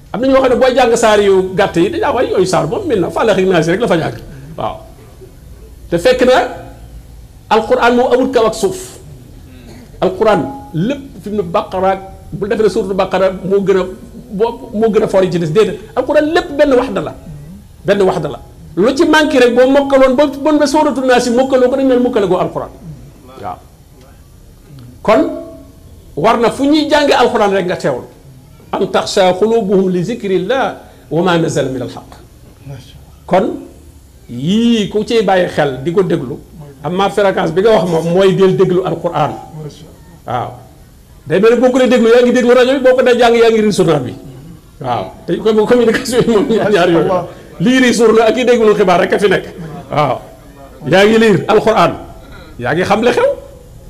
am na ñoo xam ne booy jàng saar yu gàtt yi dañaa way yooyu saar moom mel na fàlla xëy naa si rek la fa ñàkk waaw te fekk na alquran moom amul kaw ak suuf alquran lépp fi mu ne baqara bu defee suuratu baqara moo gën a boo moo gën a for yi ci des déedéet alquran lépp benn wax da la benn wax da la lu ci manqué rek boo mokkaloon ba bon ba suuratu naa si mokkaloo ko dañ naan mokkale goo alquran waaw kon war na fu ñuy jànge alxuraan rek nga teewul an taxsha xulubuhum li zikrillah wa ma nazal min alxaq kon yii ku ciy bàyyi xel di ko déglu am ma fréquence bi nga wax moom mooy del déglu alxuraan waaw day mel ne boo ko déglu yaa ngi déglu rajo bi boo ko dee jàng yaa ngi riir journal bi waaw te comme communication yi moom ñaar ñaar yooyu liir yi suur na ak yi déggul xibaar rek a fi nekk waaw yaa ngi liir alxuraan yaa ngi xam li xew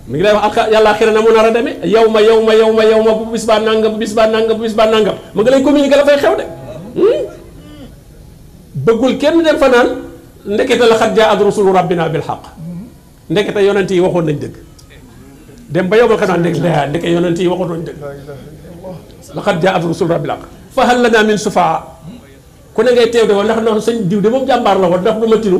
mi ngi lay wax alka yàlla xira na mu nar a demee yow ma yow ma yow ma yow ma bu bis baa nangam bu bis baa nangam bu bis baa nangam ma nga lay communiquer la fay xew de hmm? bëggul kenn dem fa naan ndekete la xat jaa ad rusulu rabbina bil xaq ndekete yonent yi waxoon nañ dëgg dem ba yowmal xanaa ndek la ndeke yonent yi waxoon nañ dëgg laqad jaa'at rusul rabbil haqq fa hal lanaa min sufaa ku ne ngay teew de woon ndax ndax sëñ diw de moom jàmbaar la woon ndax du ma tinu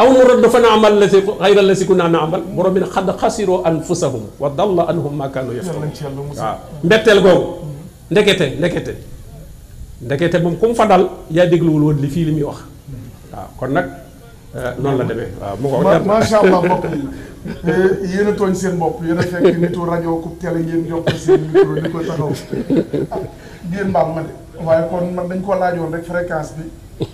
aw nu radd fa naamal la si xayra la si ku naa naamal borom bi ne xad xasiroo anfusahum wa dalla anhum ma kaanu yaftaruun waaw mbetteel googu ndekete ndekete ndekete moom ku mu fa dal yaa dégluwul woon li fii li muy wax waaw kon nag Euh, noonu la demee waaw mu ko macha allah mbokk yi euh, yéen a tooñ seen bopp yéen a fekk nitu rajo ku télé ngeen jox ko seen micro di ko taxaw ah, ngeen mbaal ma de waaye kon man dañ ko laajoon rek fréquence bi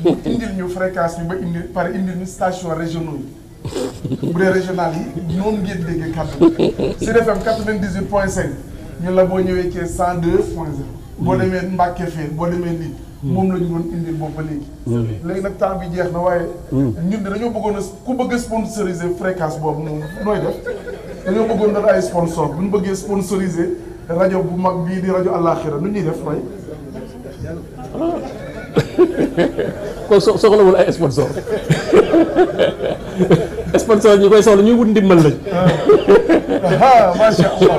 mu indil ñu fréquence bi ba indi par indil ñu station régionaux yi bu dee régional yi noonu ngeen déggee kàddu Sud FM 98 point 5 ñun la boo ñëwee ci 102 point 0 boo demee Mbacke fee boo demee lii moom la ñu doon indi boobu ba léegi. léegi nag temps bi jeex na waaye. ñun de dañoo bëggoon a ku bëgg a sponsoriser fréquence boobu moom nooy def dañoo bëggoon doon ay sponsor bu ñu bëggee sponsoriser rajo bu mag bii di rajo àllaaxira nu ñuy def fay. kon so soxlawul ay sponsor sponsor ñi koy soxla ñuy wut ndimbal lañ. ah macha allah.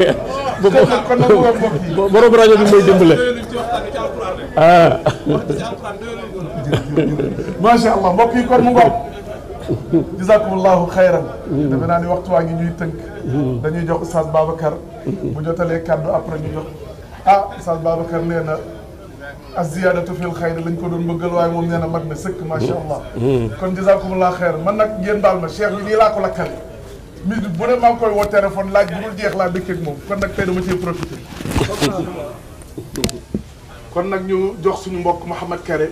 kon nag mbokk yi borom rajo bi mooy dimbale. ah. macha allah mbokk yi kon mu ngoog. jazakumullahu xayran. Mm-hmm. defe naa ni waxtu waa ngi ñuy tënk. Mm-hmm. dañuy jox Oustaz Babacar. Mm-hmm. bu jotalee kàddu après ñu jox ah Oustaz Babacar nee na. ak ziyaadatu fil xayri lañ ko doon bëggal waaye moom nee na mat na sëkk macha allah. kon jazakumullah xayran man nag ngeen baal ma cheikh bi nii laa ko lakkal. mi bu ne maa ngi koy woo téléphone laaj bu dul jeex laa dëkk ak moom kon nag tey dama ciy profité. kon nag ñu jox suñu mbokk Mouhamed Kare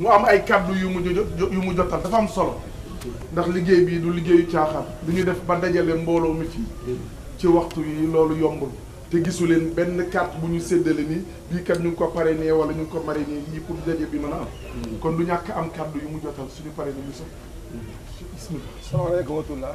mu am ay kàddu yu mu yu mu jotal dafa am solo ndax liggéey bii du liggéeyu caaxaan du ñu def ba dajale mbooloo mi fii ci waxtu yi loolu yombul te gisu leen benn carte bu ñu séddale ni bii kat ñu ngi ko parrainé wala ñu ngi ko marrainé yii pour daje bi mën a am kon du ñàkk am kàddu yu mu jotal suñu parrainé bi sax bismillah salaamaaleykum wa rahmatullah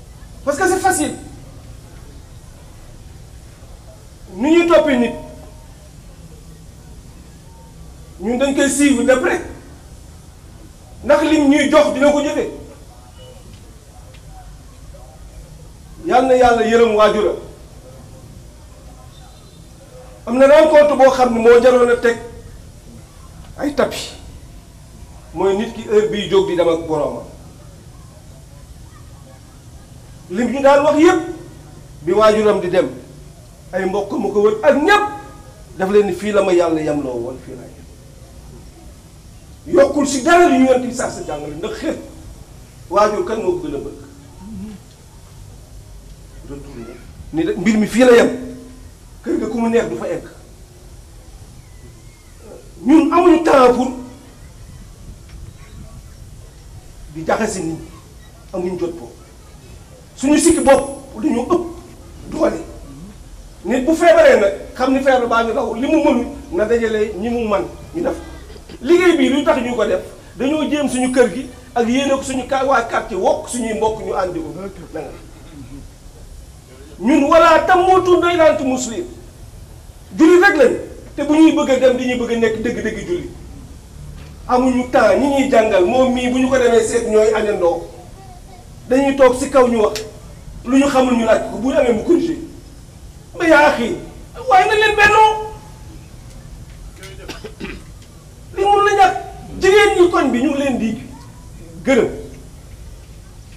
parce que c'est facile nu ñuy toppee nit ñun dañ koy suivre de près ndax lim ñuy jox dina ko jëfee yal na yàlla yërëm waajura am na rencontre boo xam ne moo jaroon a teg ay tapis mooy nit ki heure biy jóg di dem ak boroomam li ñu daan wax yëpp bi waajuram di dem ay mbokk ma ko wër ak ñëpp daf leen ni fii la ma yàlla yemloo woon fii laa yem yokkul si dara li ñu yonent bi sax sa jàngale ndax xër waajur kan moo ko gën a bëgg retourné ni mbir mi fii la yem kër ga ku mu neex du fa egg ñun amuñu temps pour di jaxase nit amuñ jot boobu suñu sikki bopp dañoo ëpp doole nit bu feebaree nag xam ni feebar baa ngi daw li mu mënul na dajale ñi mu man ñu def liggéey bii lu tax ñu ko def dañoo jéem suñu kër gi ak yéene ko suñu ka waa quartier wokk suñuy mbokk ñu àndi ko ñun wala tamuutunna illaa antum muslimuun julli rek lañ te bu ñuy bëgg a dem dañuy bëgg a nekk dëgg-dëgg julli amuñu temps ñi ñuy jàngal moom mii bu ñu ko demee seet ñooy añandoo dañuy toog si kaw ñu wax lu ñu xamul ñu laaj ko bu ñu amee mu corrigé mais yaa axi waaye nañ leen bennoo li mun la ñàkk jigéen ñi koñ bi ñu ngi leen di gërëm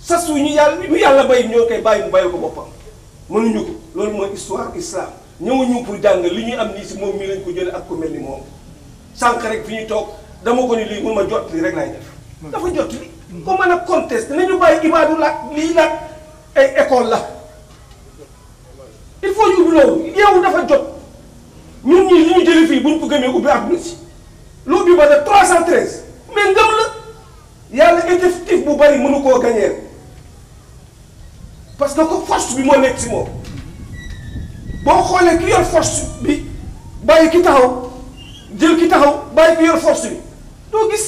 sas wu ñu yàlla lu yàlla bay ñoo koy bàyyi mu bàyyi ko boppam mënuñu ko loolu mooy histoire islam ñëwuñu pour jàng li ñuy am nii si moom mii lañ ko jëlee ak ku mel ni moom sànq rek fi ñu toog dama ko ni lii mun ma jot lii rek laay def. dafa jot li ko mën a contester nañu bàyyi ibaadu laaj lii laaj ay école la il faut ñu loolu yow dafa jot ñun ñii li ñu jëlee fii buñ ko gëmee ubbi àdduna si loo bi ba de 313 mais ngëm la. yàlla effectif bu bari mënu koo gañeel parce que ko force bi moo nekk si moom boo xoolee ki yor force bi bàyyi ki taxaw jël ki taxaw bàyyi ki yor force bi doo gis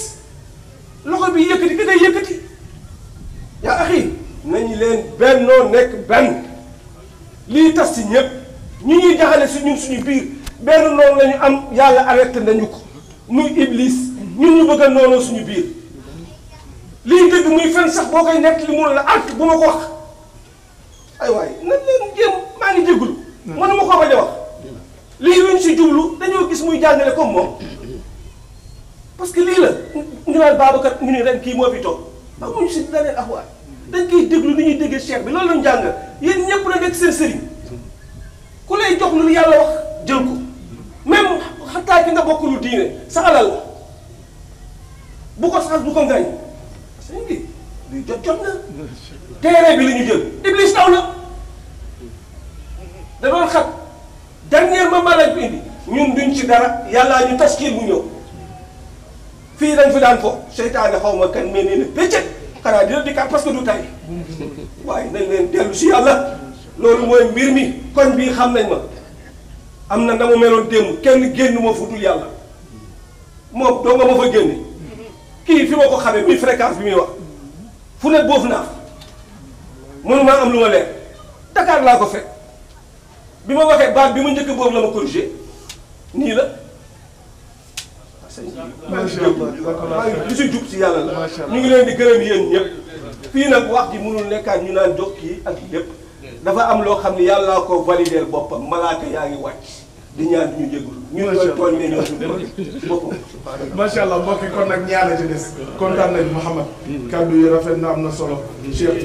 loxo bi yëkkati ki ngay yëkkati yaa axi nañu leen bennoo nekk benn lii tas si ñëpp ñu ñuy jaxale si ñun suñu biir benn noonu la ñu am yàlla arrêté nañu ko muy iblis ñun ñu bëgg a noonoo suñu biir lii dëgg muy fen sax boo koy nekk li mun la art bu ma ko wax ay waay nan leen jéem maa ngi jégalu mënu ma ko bañ a wax lii luñ si jublu dañoo gis muy jàngale comme moom parce que lii la ñu naan Babacar ñu ni ren kii moo fi toog amuñ si leneen ak waay dañ koy déglu ni ñuy déggee cheikh bi loolu lañ jàng yéen ñëpp na nekk seen sëriñ ku lay jox lu yàlla wax jël ko même xataa ki nga bokk lu diine sa alal la bu ko sax bu ko ngañ sëñ bi luy jot jot na terrain bi la ñu jël iblis daw na da doon xat dernier moment lañ ko indi ñun duñ ci dara yàllaa ñu taskil mu ñëw fii dañ fi daan ko seytaane xaw ma kan mais nee na péccet xanaa dina dikkaat parce que du tay waaye nañ leen dellu si yàlla loolu mooy mbir mi koñ bii xam nañ ma am na na mu meloon démb kenn génn ma fu dul yàlla moom doo nga ma fa génne kii fi ma ko xamee mi fréquence bi muy wax fu ne boof naa mënu maa am lu ma leer Dakar laa ko fekk bi ma waxee baat bi ma njëkk boobu la ma corrigé nii la macha allah li si jub si yàlla la ñu ngi leen di gërëm yéen ñëpp fii nag wax ji mënul nekkaat ñu naan jox kii ak lépp dafa am loo xam ne yàllaa ko valider boppam malaaka yaa ngi wàcc di ñaan ñu jégalu ñu ñooy tooñ ne ñoo suñu boppam macha allah mbokk yi kon nag ñaar la ci des kontaan nañ Mouhamad kaddu yi rafet na am na solo Cheikh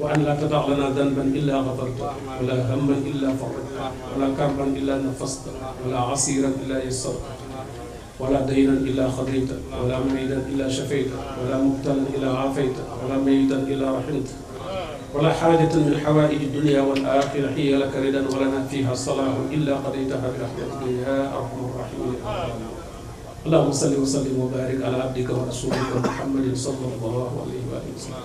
وأن لا تدع لنا ذنبا إلا غفرته ولا هما إلا فرجته ولا كربا إلا نفسته ولا عسيرا إلا يسرته ولا دينا الا خذيته ولا مريدا الا شفيته ولا مبتلا الا عافيته ولا ميتا الا رحمته ولا حاجة من حوائج الدنيا والآخرة هي لك ردا ولنا فيها صلاح إلا قضيتها برحمتك يا أرحم الراحمين اللهم صل وسلم وبارك على عبدك ورسولك محمد صلى الله عليه وآله وسلم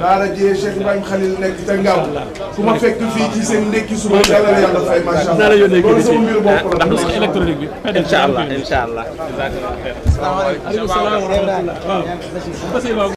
daara jee Cheikh Ibrahim Khalil nekk ca Ngaaw ku ma fekk fii ci seen ndekki suba yàlla na yàlla fay macha allah loolu sama mbir bopp la. ndax du sax électronique bi. incha allah incha allah. asalaamaaleykum.